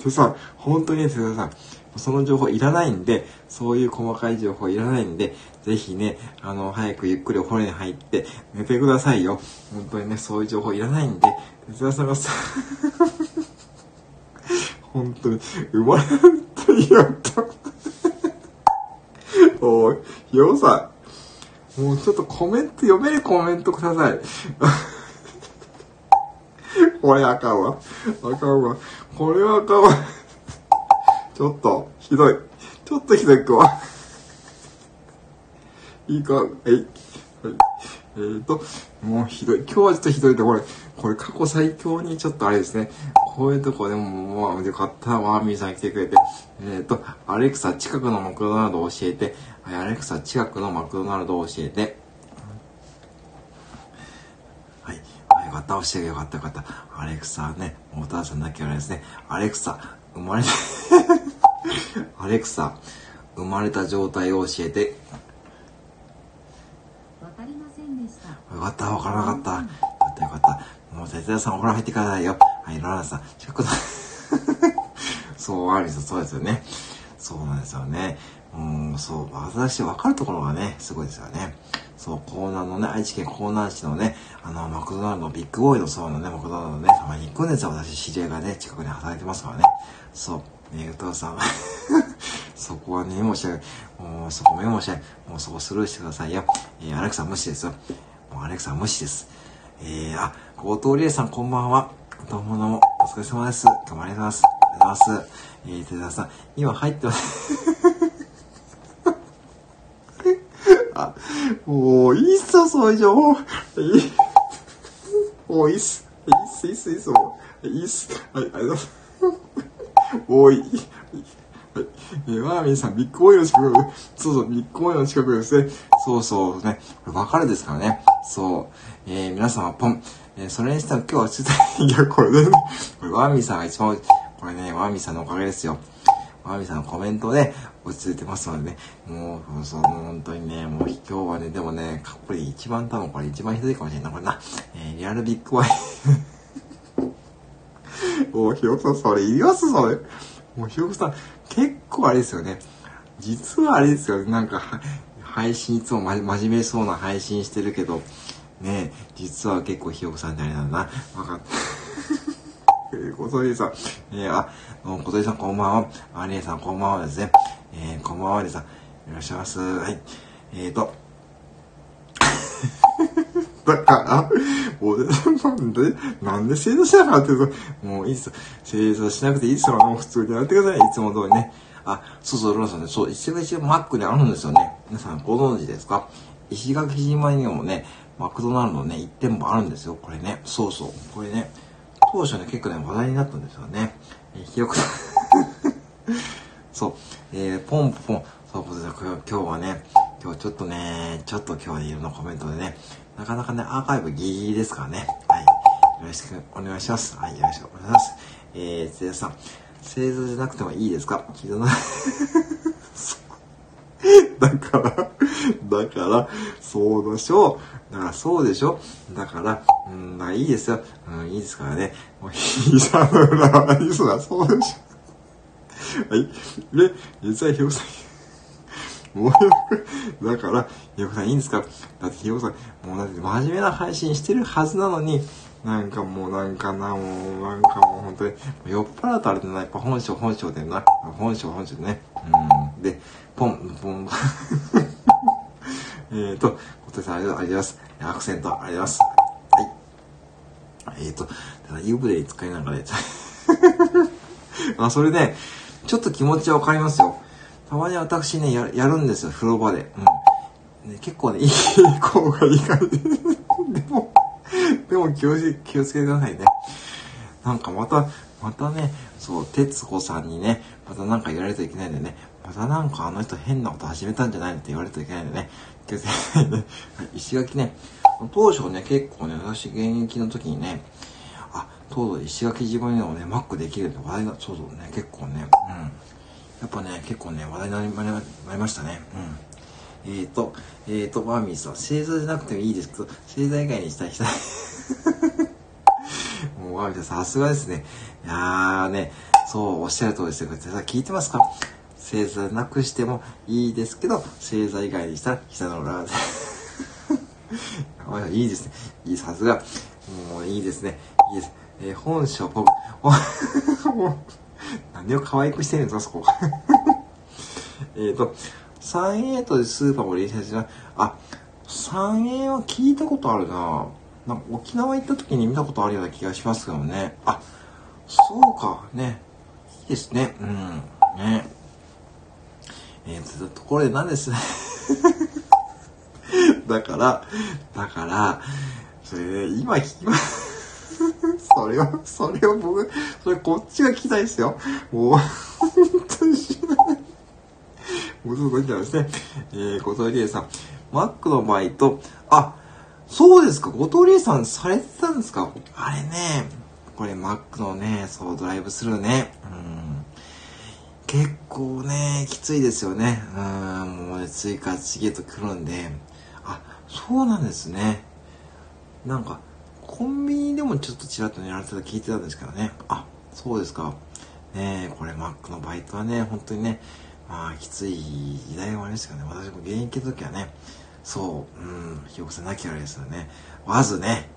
でさ、本当にね、哲田さん、その情報いらないんで、そういう細かい情報いらないんで、ぜひね、あの、早くゆっくりお風呂に入って寝てくださいよ。本当にね、そういう情報いらないんで、哲田さんがさ、本当に、生まれたいやった。おい、ひよさん、もうちょっとコメント、読めるコメントください。これあかんわ。あかんわ。これはあかんわ。ちょっと、ひどい。ちょっとひどい。いいか、はい。はい。えーと、もうひどい。今日はちょっとひどいと、これ、これ過去最強にちょっとあれですね。こういうとこでも、もう、よかった。ワーミーさん来てくれて。えーと、アレクサ近くのマクドナルドを教えて。はいアレクサ近くのマクドナルドを教えて。はい。あよかった。教えてよかったよかった。アレクサね、お父さんだけあれですね。アレクサ、生まれた、アレクサ、生まれた状態を教えて。わかりませんでした。よかった、わからなかった。よかった、よかった。もう、哲也さんお風呂入ってくださいよ。はい、ロランさん、ちょっと、そう、アリス、そうですよね。そうなんですよね。うん、そう、私分かるところがね、すごいですよね。そう、江南のね、愛知県江南市のね、あの、マクドナルド、ビッグボーイのそうのね、マクドナルドね、たまに行くんですよ。私、知り合いがね、近くに働いてますからね。そう、ね、お父さん、そこはね、申し訳ない。もう、そこメモしない。もうそこスルーしてくださいよ。えー、アレクサ無視ですよ。もうアレクサ無視です。えー、あ、後藤理恵さんこんばんは。どうもどうも、お疲れ様です。どうもありがとうございます。ありがとうございます。えー、寺田さん、今入ってます。あ、もうい いっすよ、そういう情報。いい。もういいっす。いいっす、いいっす、いいっす、もう。いいっす。はい、ありがとうございます。もうい。えー、マーミンさん、ビッグボーイの近く、そうそう、ビッグボーイの近くですね。そうそうね。これ分かるですからね。そう。えー、皆様、ポン。えー、それにしたら今日はちょっと、いや、これね、これ、ワーミンさんが一番、これね、ワーミンさんのおかげですよ。ワーミンさんのコメントで落ち着いてますのでね。もう、そう、もう本当にね、もう今日はね、でもね、かっこいい。一番多分これ一番ひどいかもしれない、これな。えー、リアルビッグボーイ。もう、ひよこさん、それいりますそれ。もう、ひよこさん、結構あれですよね。実はあれですよ、なんか、配信いつもま真面目そうな配信してるけど、ね実は結構ひよこさんってあれなんだな。わかった。えー、小鳥さん、えー、あ、小鳥さんこんばんは。ありえさんこんばんはですね。えー、こんばんは、ありえさん。いらっしゃいます。はい。えーと、だから、俺なんで、なんで正座しなかったもういいっす。正座しなくていいっすよ。もう普通にやってください。いつも通りね。あ、そうそう、ロナさんね、そう、一番一番マックにあるんですよね。皆さんご存知ですか？石垣島にもね、マクドナルドね、1店舗あるんですよ。これね。そうそう。これね、当初ね、結構ね、話題になったんですよね。えー、ひよこさんそう、えー、ポンポン、そう、今日はね、今日ちょっとね、ちょっと今日はいろんなコメントでね、なかなかね、アーカイブギリギリですからね。はい。よろしくお願いします。はい、よろしくお願いします。えー、つやさん、製造じゃなくてもいいですか？聞い。だから、だから、そうでしょう。だからそうでしょだから、うん、まあいいですよ。うん、いいですからね。もう、膝の裏はいいですが、そうでしょ。はい。で、実はひよさん、も うだから、ひよこさんいいんですか？だってひよこさん、もうだって真面目な配信してるはずなのに、なんかもうなんかな、もうなんかもう本当に、酔っ払うとあれだな、やっぱ本性本性でな。本性本性でね。うん。で、ポン、ポン。えっと、小手さんありがとうございます。アクセントありがとうございます。はい。えっ、ー、と、ただ湯船に使いながらやっちゃう。あ、それね、ちょっと気持ちはわかりますよ。たまに私ね、ややるんですよ、風呂場で。うん。ね、結構ね、いい効果いいかで。でも、でも気を気をつけてくださいね。なんかまた、またね、そう、徹子さんにね、またなんか言われるといけないんでね、またなんかあの人変なこと始めたんじゃないのって言われるといけないんでね、気をつけてね。石垣ね、当初ね、結構ね、私現役の時にね、あ、とうとう石垣島にもね、マックできるって話題が、そうそうね、結構ね、うん。やっぱね、結構ね、話題になりましたね。うん。えっ、ー、と、えっ、ー、と、バーミーさん、星座じゃなくてもいいですけど、星座以外にしたい人。もう、バーミーさん、さすがですね。いやーね、そう、おっしゃる通りですよ。さ聞いてますか？星座なくしてもいいですけど、星座以外にしたら、膝の裏 で。いいですね。いい、さすが。もういいですね。いいです。えー、本書僕、何を可愛くしてるんですか、そこ。えっと、38でスーパーも連載しない。あ、3A は聞いたことあるななんか沖縄行った時に見たことあるような気がしますけどね。あ、そうか、ね。いいですね。うん。ね。えー、と、ところで何です だから、だから、それで、今聞きます。それを、それを僕、それこっちが聞きたいですよ。もう、本当に知らない。もうすごいんですね。えー、後藤理恵さん。マックのバイト、あ、そうですか、後藤理恵さんされてたんですかあれね、これマックのね、そう、ドライブスルーね。うん。結構ね、きついですよね。うん、もうね、追加次へと来るんで。あ、そうなんですね。なんか、コンビニでもちょっとちらっとやられてた聞いてたんですけどね。あ、そうですか。ねこれマックのバイトはね、本当にね、まあ、きつい時代もありますけどね。私も現役の時はね、そう、うん、ひよこさんなきゃあれですよね。わずね、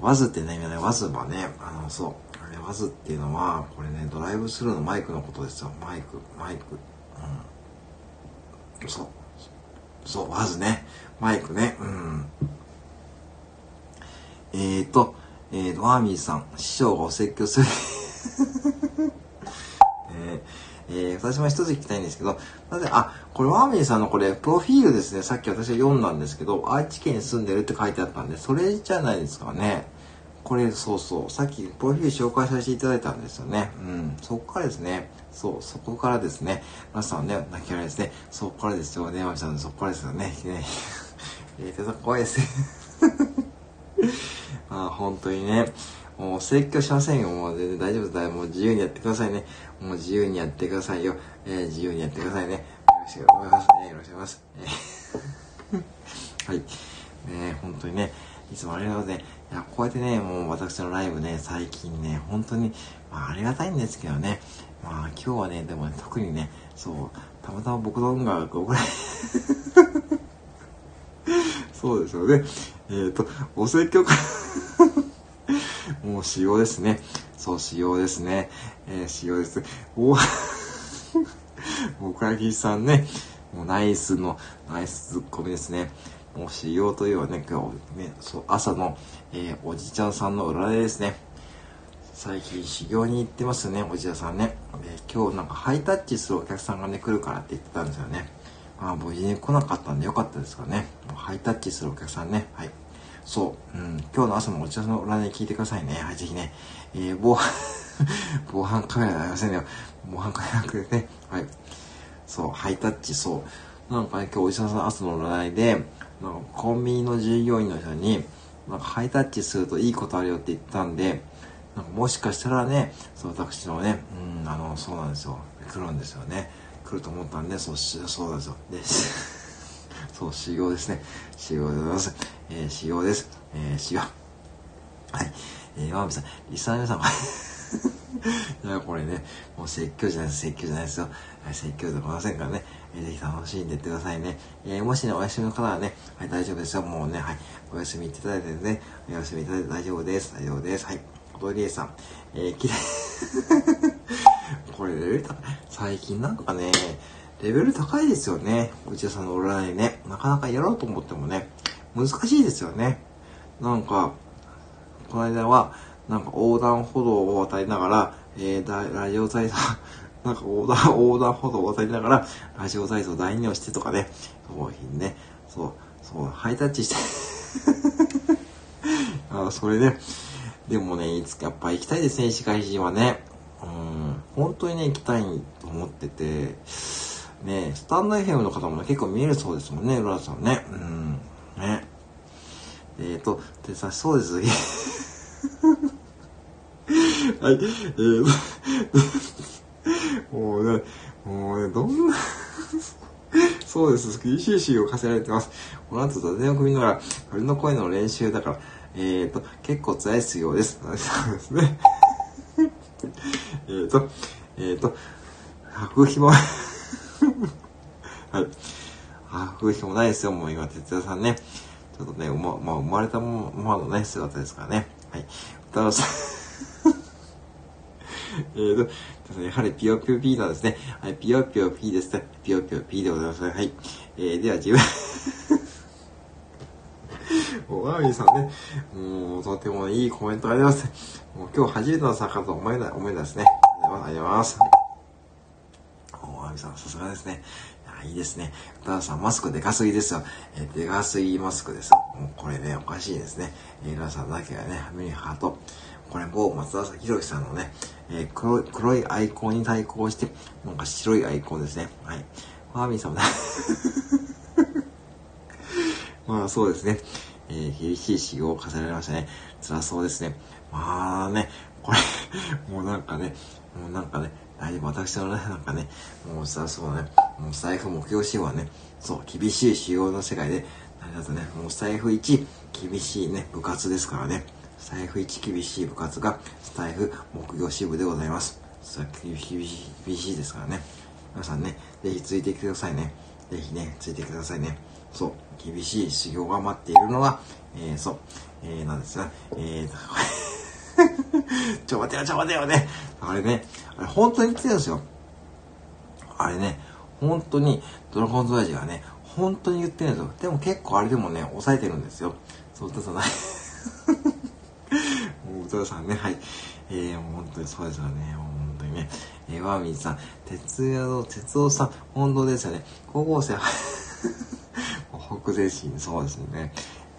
わずってね、今ね、わずはね、あの、そう、あれ、わずっていうのは、これね、ドライブスルーのマイクのことですよ。マイク、マイク。うん。そう。そう、わずね。マイクね。うん。えーと、えーと、ワーミーさん、師匠がお説教する えー、えー、私も一つ聞きたいんですけど、なぜ、あ、これワーミーさんのこれ、プロフィールですね。さっき私が読んだんですけど、愛知県に住んでるって書いてあったんで、それじゃないですかね。これ、そうそう。さっき、プロフィール紹介させていただいたんですよね。うん。そこからですね。そう、そこからですね。皆さんね、泣き笑いですね。そこからですよね。ワーミーさん、そこからですよね。ね えー、怖いですね。あ本当にね。もう説教しませんよ。もう全然大丈夫だよ。もう自由にやってくださいね。もう自由にやってくださいよ。えー、自由にやってくださいね。よろしくお願いしますね。よろしくお願いします。はい。ね本当にね、いつもありがとうございます。いや、こうやってね、もう私のライブね、最近ね、本当に、まあありがたいんですけどね。まあ今日はね、でも、ね、特にね、そう、たまたま僕の音楽がこれそうですよね。えっ、ー、と、お説教か もう仕様ですね。そう、仕様ですね。えー、仕様です。お 岡木さんね、もうナイスの、ナイスツッコミですね。もう仕様というはね、今日、ね、そう、朝の、えー、おじちゃんさんの裏ですね。最近修行に行ってますね、おじちゃんさんね。で、今日なんかハイタッチするお客さんがね、来るからって言ってたんですよね。まあ、無事に来なかったんでよかったですかね。ハイタッチするお客さんね。はい。そう。うん。今日の朝もお茶の裏で聞いてくださいね。はい、ぜひね。えー、防犯 防犯カメラありませんよ。防犯カメラなくてね。はい。そう、ハイタッチ、そう。なんかね、今日お医者さん朝の占いで、なんかコンビニの従業員の人に、なんかハイタッチするといいことあるよって言ったんで、なんかもしかしたらね、そう、私のね、うん、あの、そうなんですよ。来るんですよね。来ると思ったんで、そう、そうですよ。で、そう、修行ですね。修行でございます。えー、修行です。えー、修行。はい。えー、マミさん、リスナーの皆さん、いや、これね、もう説教じゃないです。説教じゃないですよ。はい、説教でございませんからね。えー、ぜひ楽しんでいってくださいね。えー、もしね、お休みの方はね、はい、大丈夫ですよ。もうね、はい、お休みいただいてね、お休みいただいて大丈夫です。大丈夫です。はい。小鳥さん、えー、きれい。これレベル高い。最近なんかね、レベル高いですよね。内田さんの占いね。なかなかやろうと思ってもね、難しいですよね。なんか、この間は、なんか横断歩道を渡りながら、えー、ラジオ体操、なんか横断、横断歩道を渡りながら、ラジオ体操第2をしてとかね、そうね、そう、そう、ハイタッチして あそれね、でもね、いつかやっぱ行きたいですね、石川人はね。うん、本当にね、行きたいと思ってて、ね、スタンド FM の方も、ね、結構見えるそうですもんね、浦田さんね。うん、ね。えっ、ー、と、でさ、そうです。はい、えー、もうね、もうね、どんな そうです。厳しいシーンを課せられてます。この後、雑談を組みながら、鳥の声の練習だから、えっ、ー、と、結構辛い必要です。そうですね。えっと、えっ、ー、と、白ひも はい。白ひもないですよ、もう今、哲也さんね。ちょっとね、ま、まあ、生まれたままのね、姿ですからね。はい。歌のさ。えっと、やはりピヨピヨピーなんですね。はい、ピヨピヨピーですね。ピヨピヨピーでございます。はい。えー、では自分 おわみさんね、もうとてもいいコメントあります。もう今日初めての参加と思えない、思えないですね。ありがとうございます。おわみさん、さすがですね。いいですね。歌田さん、マスクでかすぎですよ。えー、でかすぎマスクです。もうこれね、おかしいですね。えー、皆さんだけがね、目にハート。これ某松田博さんのね、えー、黒い、黒いアイコンに対抗して、なんか白いアイコンですね。はい。ファーミーさんもね まあそうですね。えー、厳しい修行を重ねられましたね。辛そうですね。まあね、これもうなんかね、もうなんかね、大丈夫、私のね、なんかね、もう辛そうね、もう財布目標仕様はね、そう、厳しい修行の世界で、何だとね、もう財布1、厳しいね、部活ですからね。財布1厳しい部活が、スタイフ木曜支部でございます。さ厳しい、厳しいですからね。皆さんね、ぜひついてきてくださいね。ぜひね、ついてきてくださいね。そう、厳しい修行が待っているのは、えー、そう、えー、なんですが、えー、ちょ待てよ、ちょ待てよね。あれね、あれ本当に言ってるんですよ。あれね、本当に、ドラゴンズラジがね、本当に言ってるんですよ。でも結構あれでもね、抑えてるんですよ。そう、歌さない。もう歌さんね、はい。えー、本当にそうですよね。本当にね。えー、ワーミンさん、鉄の、鉄夫さん、本当ですよね。高校生は、北前進、そうですね。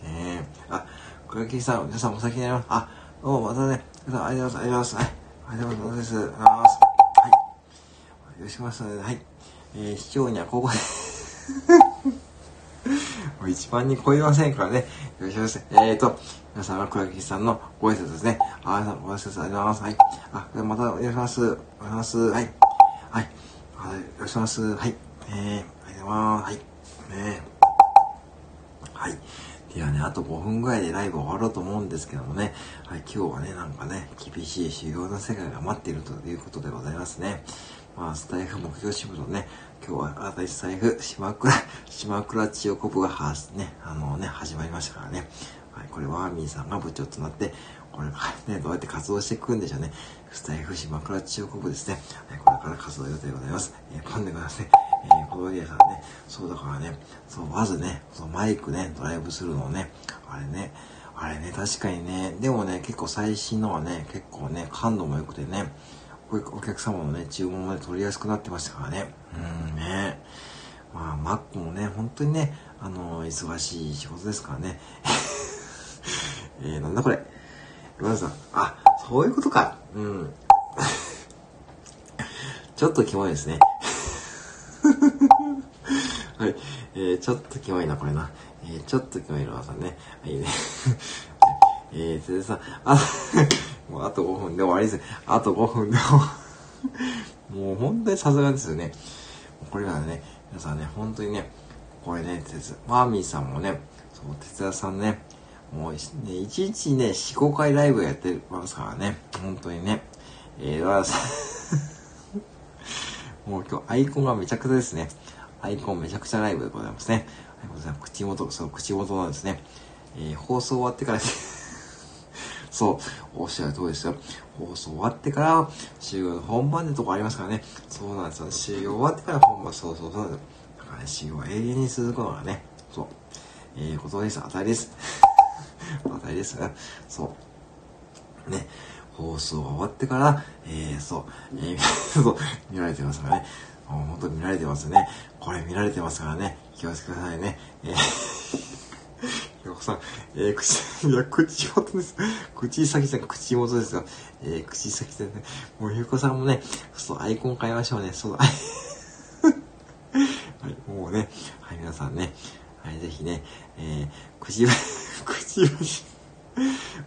えー、あ、小池さん、皆さんお先になります。あ、どう、またね、ありがとうございます。はい。ありがとうございます。ありがとうございます。はい。よろしくお願いします。はい。えー、市長にはここで もう一番に超えませんからね。よろしくお願いします。えーと、皆さんは倉木さんのご挨拶ですね。あ、皆さんご挨拶ありがとうございます。はい。あ、またお願いします。お願いします。はい。はい。はい。よろしくお願いします。はい。えー、ありがとうございます。はい。ねはい。ではね、あと5分ぐらいでライブ終わろうと思うんですけどもね、はい、今日はね、なんかね、厳しい修行の世界が待っているということでございますね。まあ、スタイフ目標支部のね、今日は新しいスタイフ、島倉、島倉千代子部がはね、あのね、始まりましたからね。はい、これはアーミーさんが部長となって、これからね、どうやって活動していくんでしょうね。スタイフ島倉千代子部ですね。はい、これから活動予定でございます。えー、パンでください。えー、コロリアさんね、そうだからね、そう、まずね、そのマイクね、ドライブするのね、あれね、あれね、確かにね、でもね、結構最新のはね、結構ね、感度も良くてね、お客様のね、注文もね、取りやすくなってましたからね。うんね。まあ、マックもね、本当にね、あの、忙しい仕事ですからね。えー、なんだこれ。山田さん、あ、そういうことか。うん。ちょっとキモいですね。はい。えー、ちょっとキモいな、これな。えー、ちょっとキモいのはさね。はい、ね。えー、それでさ、あ、もうあと5分で終わりです。あと5分で終わり。もう本当にさすがですよね。これからね、皆さんね、本当にね、これね、てつマーミーさんもね、そう、哲也さんね、もうね、1日ね、4、5回ライブやってますからね、本当にね。えー、だからさ、もう今日アイコンがめちゃくちゃですね。アイコンめちゃくちゃライブでございますね。口元、そう、口元なんですね。えー、放送終わってから そう、おっしゃる通りですよ。放送終わってから、修行の本番でとこありますからね。そうなんですよ。修行終わってから本番、そうそうそう。だからね、修行は永遠に続くのがね、そう。えー、ことです。当たりです。当たりですね。そう。ね。放送が終わってから、えー、そう、えー、そう、見られてますからね。もう本当に見られてますね。これ見られてますからね。気をつけくださいね。えー ひよこさん、えー、口、いや、口元です。口先さん、口元ですよ。えー、口先さんね。もうひよこさんもね、そう、アイコン変えましょうね。そうだ。はい、もうね、はい、皆さんね、はい、ぜひね、えー、口、口口、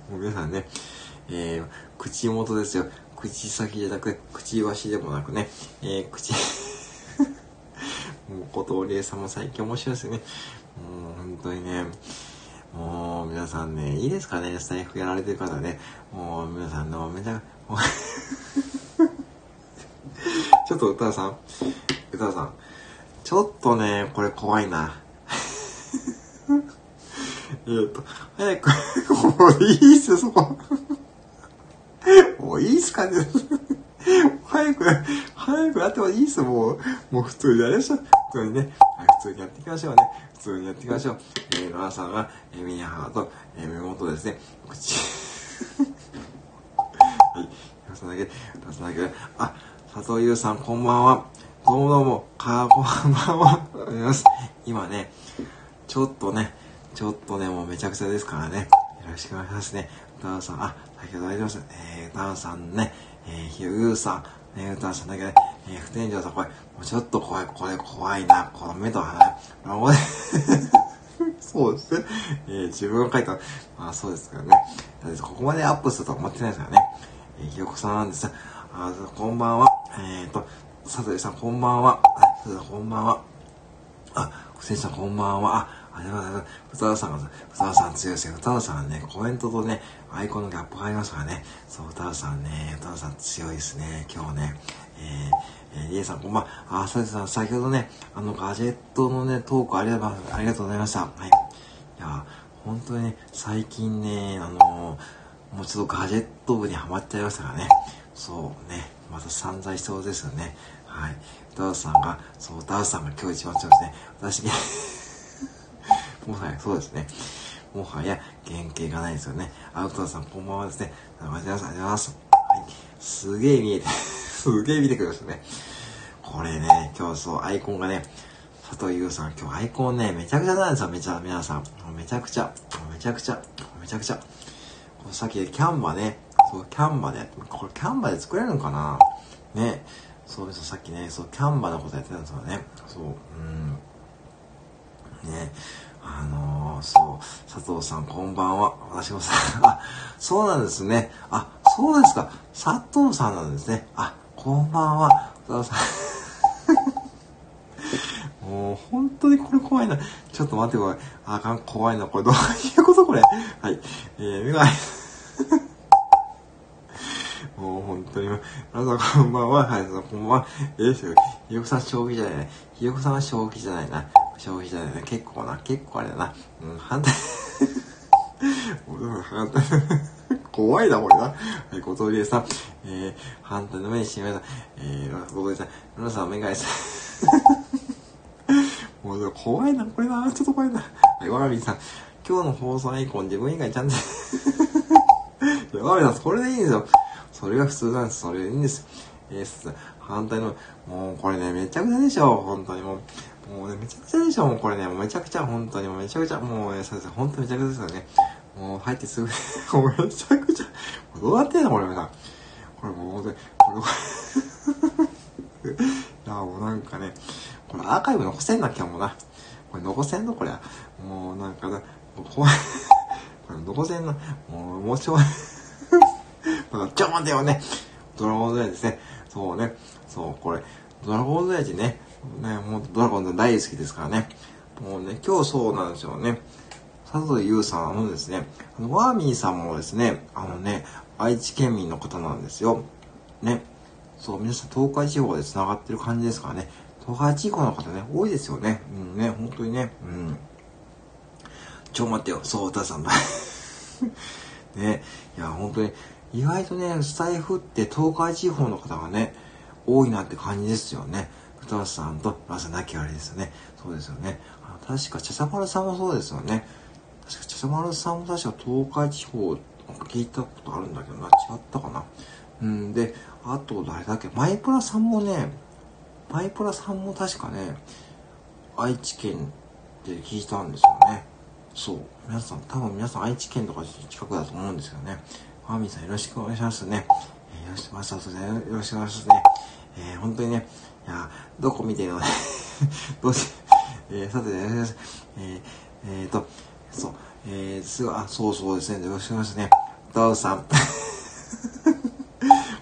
もう皆さんね、えー、口元ですよ。口先じゃなくて、口しでもなくね、えー、口、もう、小峠さんも最近面白いですよね。もう、本当にね、もう、皆さんね、いいですかね、スタイフやられてる方ね。もう、皆さんの、めちゃ、もう ちょっと歌さん、歌さん、ちょっとね、これ怖いな。えっと、早く、もういいっすよ、そこ。もういいっすかね。早く、早くやってもいいっす、もう。もう普通にやりましょう。普通にね。はい、普通にやっていきましょうね。普通にやっていきましょう。えー、野田さんは、えー、ミニハート、えー、目元ですね。口。はい。出すだけ、出すだけ。あ、佐藤優さん、こんばんは。どうもどうも、かこんばんは。ありがとうございます。今ね、ちょっとね、ちょっとね、もうめちゃくちゃですからね。よろしくお願いしますね。歌さん、あ、先ほどありました。えー、歌さんね、えー、ひゆうさん、ね、歌さんだけね、えー、不天井さん、これ、もうちょっと怖い、これ怖いな、この目と鼻。あ、れ、そうですね。えー、自分が書いた、まあそうですからね。ここまでアップするとは思ってないですからね。えー、ひよこさんなんですあ、こんばんは。えっ、ー、と、佐藤さん、こんばんは。佐藤さん、こんばんは。あ、不天井さん、こんばんは。あ、あれは、ふたさんが、ふたさん強いですよ。ふたさんはね、コメントとね、アイコンのギャップがありますからね。そう、ふたさんね、ふたさん強いですね。今日ね。えー、えー、りえさん、こんばんは。あ、さてさん、先ほどね、あの、ガジェットのね、トークありがとう、ありがとうございました。はい。いや、本当にね、最近ね、あのもうちょっとガジェット部にはまっちゃいましたからね。そうね、また散財しそうですよね。はい。ダウさんが、そう、ダウさんが今日一番強いですね。私ねもはやそうですね。もはや原型がないですよね。アウトドアさんこんばんはですね。ありがとうございます。はい。すげえ見えて、すげえ見てくれましたね。これね、今日そう、アイコンがね、佐藤優さん、今日アイコンね、めちゃくちゃなんですよ、めちゃ、皆さん。めちゃくちゃ、めちゃくちゃ、めちゃくちゃ。こさっきキャンバね、そう、キャンバで、これキャンバで作れるのかな？ね。そうですさっきね、そう、キャンバのことやってたんですよね。そう、うん。ね。あのー、そう、佐藤さんこんばんは。私もさ、あ、そうなんですね。あ、そうですか。佐藤さんなんですね。あ、こんばんは。佐藤さん。もう本当にこれ怖いな。ちょっと待ってこれ。あかん、怖いな。これどう いうことこれ。はい。えー、メガネ。もう本当に、皆さんこんばんは。はい、こんばんは。えー、ひよこさん将棋じゃない。ひよこさんは将棋じゃないな。将棋じゃないな。結構な。結構あれだな。うん、反対。反対。怖いな、これな。はい、小峠さん。えー、反対の目にしめた。えー、小峠さん。皆さん、メガネさん。もう怖いな、これな。ちょっと怖いな。はい、わがみさん。今日の放送アイコン自分以外ちゃんと わがみさん、それでいいんですよ。それが普通なんです。それでいいんです。えー、反対の、もうこれね、めちゃくちゃでしょ。本当にもう。もうね、めちゃくちゃでしょ。もうこれね、めちゃくちゃ、本当にもうめちゃくちゃ、もうね、そうです。本当にめちゃくちゃですよね。もう入ってすぐ、もうめちゃくちゃ、どうやってんのこれ皆さん。これもう本当に、これ、いや、もうなんかね、これアーカイブ残せんなきゃもうな。これ残せんのこれ。もうなんかな、怖い。これ残せんな。もう、もう ちょい。だから、ちょ、待てよね。ドラゴンズエイジですね。そうね。そう、これ、ドラゴンズエイジね。ね、もうドラゴンズ大好きですからね。もうね、今日そうなんですよね。佐藤優さんのですね、あの、ワーミーさんもですね、あのね、愛知県民の方なんですよ。ね。そう、皆さん東海地方で繋がってる感じですからね。東海地方の方ね、多いですよね。うんね、本当にね。うん。ちょ、待ってよ。そう、歌さんだ。ね。いや、本当に、意外とね、スタイフって東海地方の方がね、多いなって感じですよね。歌さんとラサなきあれですよね。そうですよね。あ確か、茶さまるさんもそうですよね。確か、茶さまるさんも確か東海地方、聞いたことあるんだけどな。違ったかな。うんで、あと誰だっけ、マイプラさんもね、マイプラさんも確かね、愛知県って聞いたんですよね。そう。皆さん、多分皆さん愛知県とか近くだと思うんですよね。マミさんよろしくお願いしますね。よろしくお願いし、まさとね、よろしくお願いしますね。えー、本当にね、いや、どこ見てるのね、どうし、えー、さて、ね、えー、えーと、そう、えー、すぐ、あ、そうそうですね、よろしくお願いしますね。ダウさん。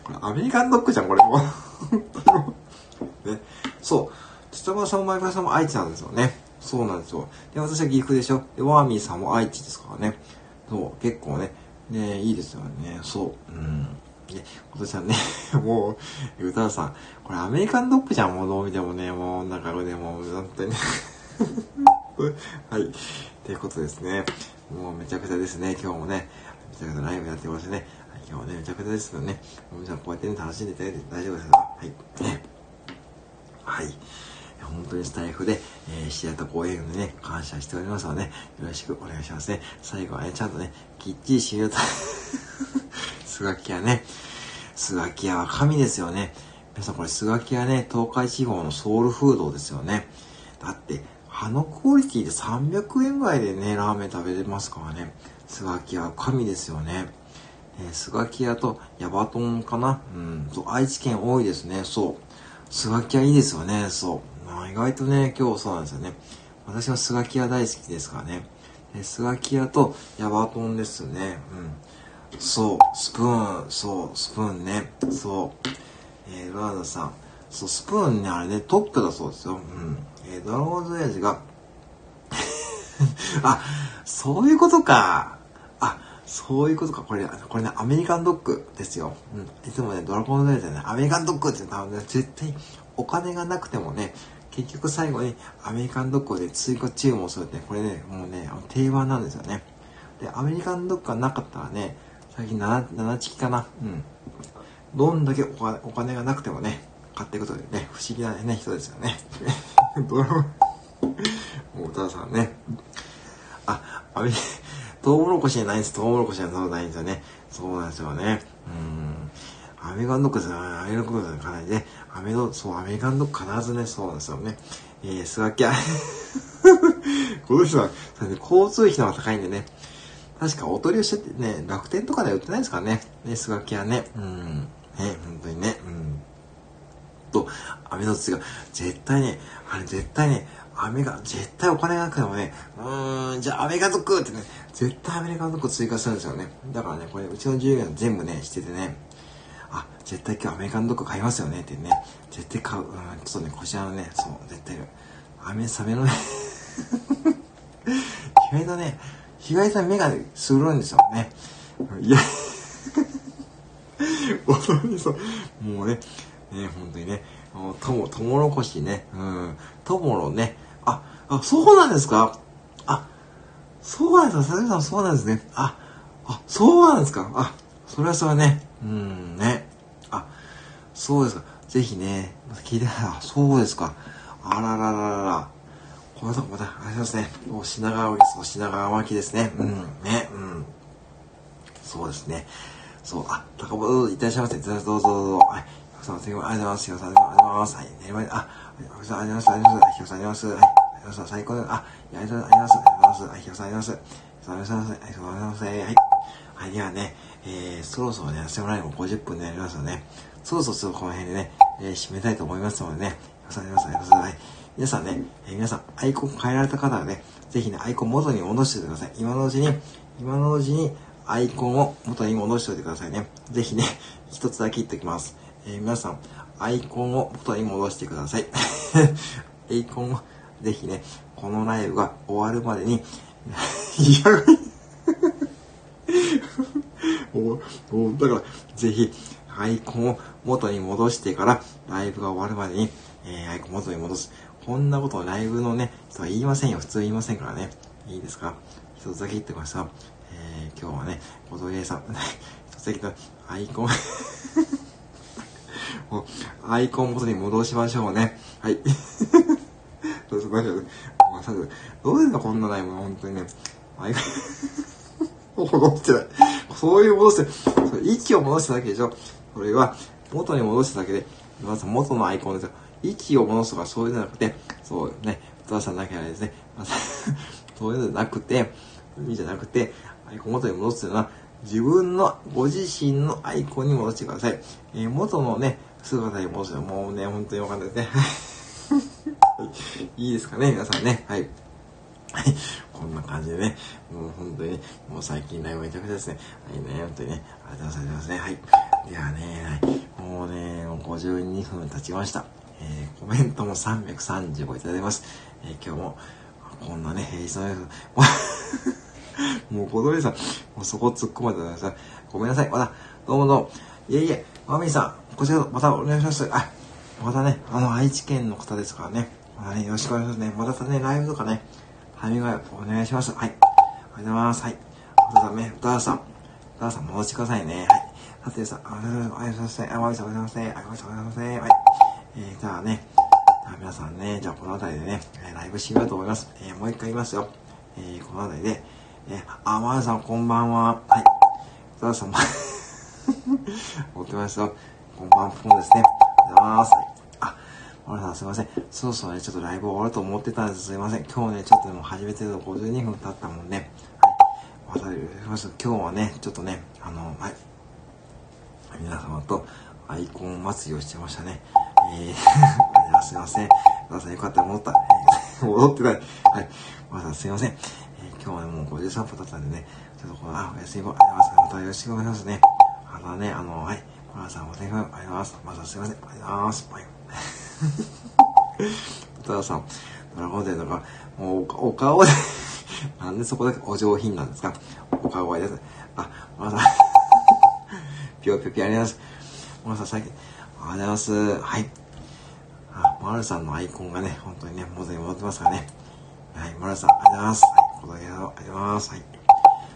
これ、アメリカンドッグじゃん、これも。ね、そう、土田さんも前倉さんも愛知なんですよね。そうなんですよ。で、私は岐阜でしょ。で、ワーミーさんも愛知ですからね。そう、結構ね、ね、いいですよね。そう。うん。で、今年はね、もう、歌さん、これアメリカンドッグじゃん、もうどう見てもね、もう、なんかでもう、本当にね。はい。ということですね。もうめちゃくちゃですね、今日もね、めちゃくちゃライブやってましてね。はい、今日はね、めちゃくちゃですよね。皆さんこうやってね、楽しんでいただいて大丈夫ですかはい。ね。はい。本当にスタイフで、えー、知り合ったご縁でね、感謝しておりますので、ね、よろしくお願いしますね。最後はね、ちゃんとね、きっちり締めようと。スガキ屋ね。スガキ屋は神ですよね。皆さんこれスガキ屋ね、東海地方のソウルフードですよね。だって、あのクオリティで300円ぐらいでね、ラーメン食べれますからね。スガキ屋は神ですよね。えー、スガキ屋とヤバトンかな？うん、そう、愛知県多いですね。そう。スガキ屋いいですよね。そう。まあ意外とね、今日そうなんですよね。私はスガキ屋大好きですからね。スガキ屋とヤバトンですね。うん。そう、スプーン、そう、スプーンね。そう。えー、ラーダさん。そう、スプーンね、あれね、トップだそうですよ。うん。えー、ドラゴンズ親父が あ、そういうことか。あ、そういうことか。これ、これね、アメリカンドッグですよ。うん。いつもね、ドラゴンズ親父はね、アメリカンドッグって多分ね、絶対お金がなくてもね、結局最後にアメリカンドッグで追加注文するって、これね、もうね、定番なんですよね。で、アメリカンドッグがなかったらね、最近 7, 7チキかな。うん。どんだけお金お金がなくてもね、買っていくというね、不思議なね、人ですよね。ドラもう歌さんね。あ、アメリカ、トウモロコシじゃないんです。トウモロコシじゃないんですよね。そうなんですよね。うん。アメリカンドッグじゃない、アメリカンドッグじゃないね。アメド、そう、アメリカンドッグ必ずね、そうなんですよね。えー、スワキャ。この人は、ね、交通費の方が高いんでね。確かお取り寄せってね、楽天とかでは売ってないですからね。ね、スガキはね。うん。ね、本当にね。うん。と、アメの土が、絶対ね、あれ絶対ね、アメが、絶対お金がなくてもね、うーん、じゃあアメリカドッグってね、絶対アメリカドッグ追加するんですよね。だからね、これうちの従業員全部ね、しててね、あ、絶対今日アメリカンドッグ買いますよねってね。絶対買う。うん、ちょっとね、こちらのね、そう、絶対、雨サメのね意外とね、意外と目がするんですよね。いや、本当にそう。もうね、ね、本当にね、とも、ともろこしね、うん、ともろね、あ、あ、そうなんですか？あ、そうなんですか？佐々木さんそうなんですね。あ、あ、そうなんですか？あ、それはそれはね、うんね。あ、そうですか。ぜひね、聞いてあ、そうですか。あららららら。このとこまた、ありますね。お品川です。お品川巻ですね。うん、ね、うん。そうですね。そう、あ、高本、いってらっしゃいませ。どうぞどうぞどうぞ。はい。ひさん、ありがとうございます。ひろさん、ありがとうございます。はい。ね、まあ、ひろさん、ありがとうございます。ひろさん、ありがとうございます。はい。ひろさん、最高です。あ、ありがとうございます。ありがとうございます。はい。ひろさん、ありがとうございます。ありがとうございます。ありがとうございます。はい。はい、ではね、えー、そろそろね、セムライも50分になりますので、ね、そろそろこの辺でね、えー、締めたいと思いますのでね、ひろさん、ありがとうございます。はい。皆さんね、えー、皆さん、アイコン変えられた方はね、ぜひね、アイコン元に戻しておいてください。今のうちに、今のうちに、アイコンを元に戻しておいてくださいね。ぜひね、一つだけ言っておきます。えー、皆さん、アイコンを元に戻してください。アイコンを、ぜひね、このライブが終わるまでに、いや、もう、もう、だから、ぜひ、アイコンを元に戻してから、ライブが終わるまでに、えー、アイコン元に戻す。こんなことをライブのね、人は言いませんよ。普通言いませんからね。いいですか？一つだけ言ってました。えー、今日はね、小鳥さん、一つだけアイコン、アイコン元に戻しましょうね。はい。どうぞ、大丈夫どうですか、こんなライブ、本当にね。アイコン戻してない。そういう戻して、息を戻しただけでしょ。それは、元に戻しただけで、まず元のアイコンですよ。息を戻すとかそういうのじゃなくて、そうね、歌さんだけはですね、ま、そういうのじゃなくて、意味じゃなくて、アイコン元に戻すというのは、自分のご自身のアイコンに戻してください。えー、元のね、姿に戻すのはもうね、本当にわかんないですね。いいですかね、皆さんね。はい。はい。こんな感じでね、もう本当に、もう最近ライブめちゃくちゃですね。はいね、本当にね、ありがとうございますね。はい。ではね、もうね、もう52分経ちました。えー、コメントも335いただいます。えー、今日も、こんなね、平日のもう小鳥さん、もうそこ突っ込まれてください。ごめんなさい。また、どうもどうも。いえいえ、マミーさん、こちらまたお願いします。あ、またね、あの、愛知県の方ですからね。またね、よろしくお願いしますね。またね、ライブとかね、タイミングお願いします。はい。ありがとうございます。はい。お父さんね、歌さん。歌さん戻してくださいね。はい。さてさん、ありがとうございます。あ、マミさんおはようございます。ありがとうございます。はい。えー、じゃあね、皆さんね、じゃあこの辺りでね、ライブしようと思います。えー、もう一回言いますよ。えー、この辺りで、えー、あ、まるさんこんばんは。はい。歌さんも 持ってますよ。こんばんは、ですね。おはようございます。あ、マルさんすいません。そろそろね、ちょっとライブ終わると思ってたんです。すいません。今日ね、ちょっとでも始めてると52分経ったもんね。はい。また、今日はね、ちょっとね、あの、はい。皆様とアイコン祭りをしてましたね。えー、すいません。皆さんよかったら戻った。えー、戻ってない。はい。まだすいません。えー、今日はね、もう53分経ったんでね、ちょっとこの、あ、お休みもありがとうございます。またよろしくお願いしますね。あのね、あの、はい。皆さんお手紙ありがとうございます。またすいません。ありがとうございます。はい。歌田さん、ドラゴンデーとか、もうお顔でなんでそこだけお上品なんですか？お顔がいです。あ、まさん、ぴょぴょぴょありがとうございます。まさん、最近、ありがとうございます。はい。あ、マルさんのアイコンがね、本当にね、元に戻ってますからね。はい、マルさん、ありがとうございます。はい、この間ありがとうございます。はい。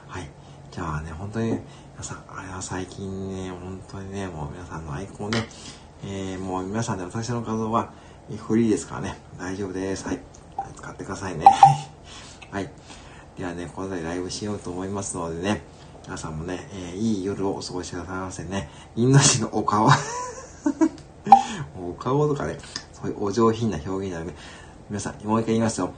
はい。じゃあね、本当に、皆さん、あれは最近ね、本当にね、もう皆さんのアイコンね、えー、もう皆さんで私の画像はフリーですからね、大丈夫です。はい。使ってくださいね。はい。ではね、このでライブしようと思いますのでね、皆さんもね、えー、いい夜をお過ごしくださいませね。インド人のお顔。お顔とかね、そういうお上品な表現なので、皆さん、もう一回言いますよ。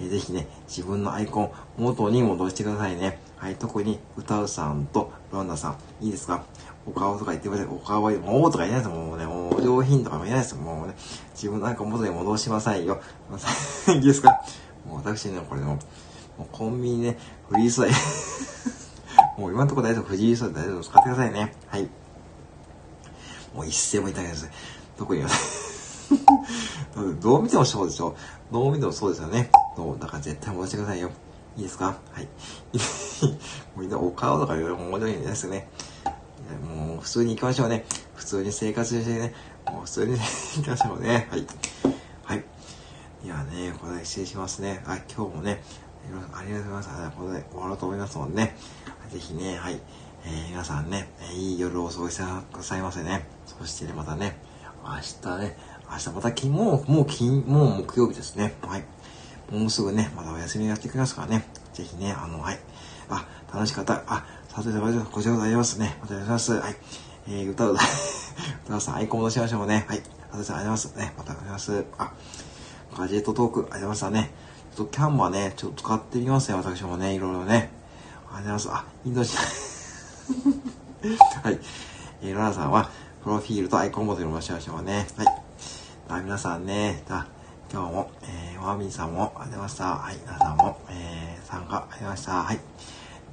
えー、ぜひね、自分のアイコン、元に戻してくださいね。はい、特に歌うさんとロンダさん、いいですか？お顔とか言ってください。お顔は、もうとか言えないですもうね、もう上品とかも言えないですもうね、自分なんか元に戻しまさいよ。いいですか？もう私ね、これも、もうコンビニね、フリー素材。もう今のところ大丈夫、藤井素材大丈夫使ってくださいね。はい。もう一銭もいただけです。特に どう見てもそうでしょ。どう見てもそうですよね。どうだから絶対戻してくださいよ。いいですか？はい。みんなお顔とか言うの面白いですよね。もう普通に行きましょうね。普通に生活してね。もう普通に行きましょうね。はい。はい。いやね、これ失礼しますね。はい、今日もね、ありがとうございます。これで終わろうと思いますのでね。ぜひね、はい。えー、皆さんね、いい夜をお過ごしくださいませね。そしてね、またね、明日ね、明日また金、もう、もう金、もう木曜日ですね。はい。もうすぐね、まだお休みやってきますからね。ぜひね、あの、はい。あ、楽しかった。あ、さて、こちらございますね。またお願いします。はい。えー、歌う、歌うさん、アイコン戻しましょうね。はい。さてさん、ありがとうございます。ね、またお願いします。あ、ガジェットトーク、ありがとうございましたね。ちょっとキャンバーね、ちょっと使ってみますね、私もね、いろいろね。ありがとうございます。あ、インドシ はい。えー、ロナさんは、プロフィールとアイコンモデルもしましょうね。はい。あ皆さんね、じゃ今日も、えー、ワーミンさんもありました。はい。皆さんも、えー、参加ありました。はい。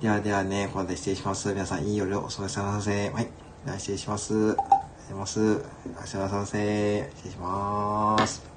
ではではね、これで失礼します。皆さん、いい夜をお過ごしくださいはい。では失礼します。ありがとうございます。おやすみなさい。失礼します。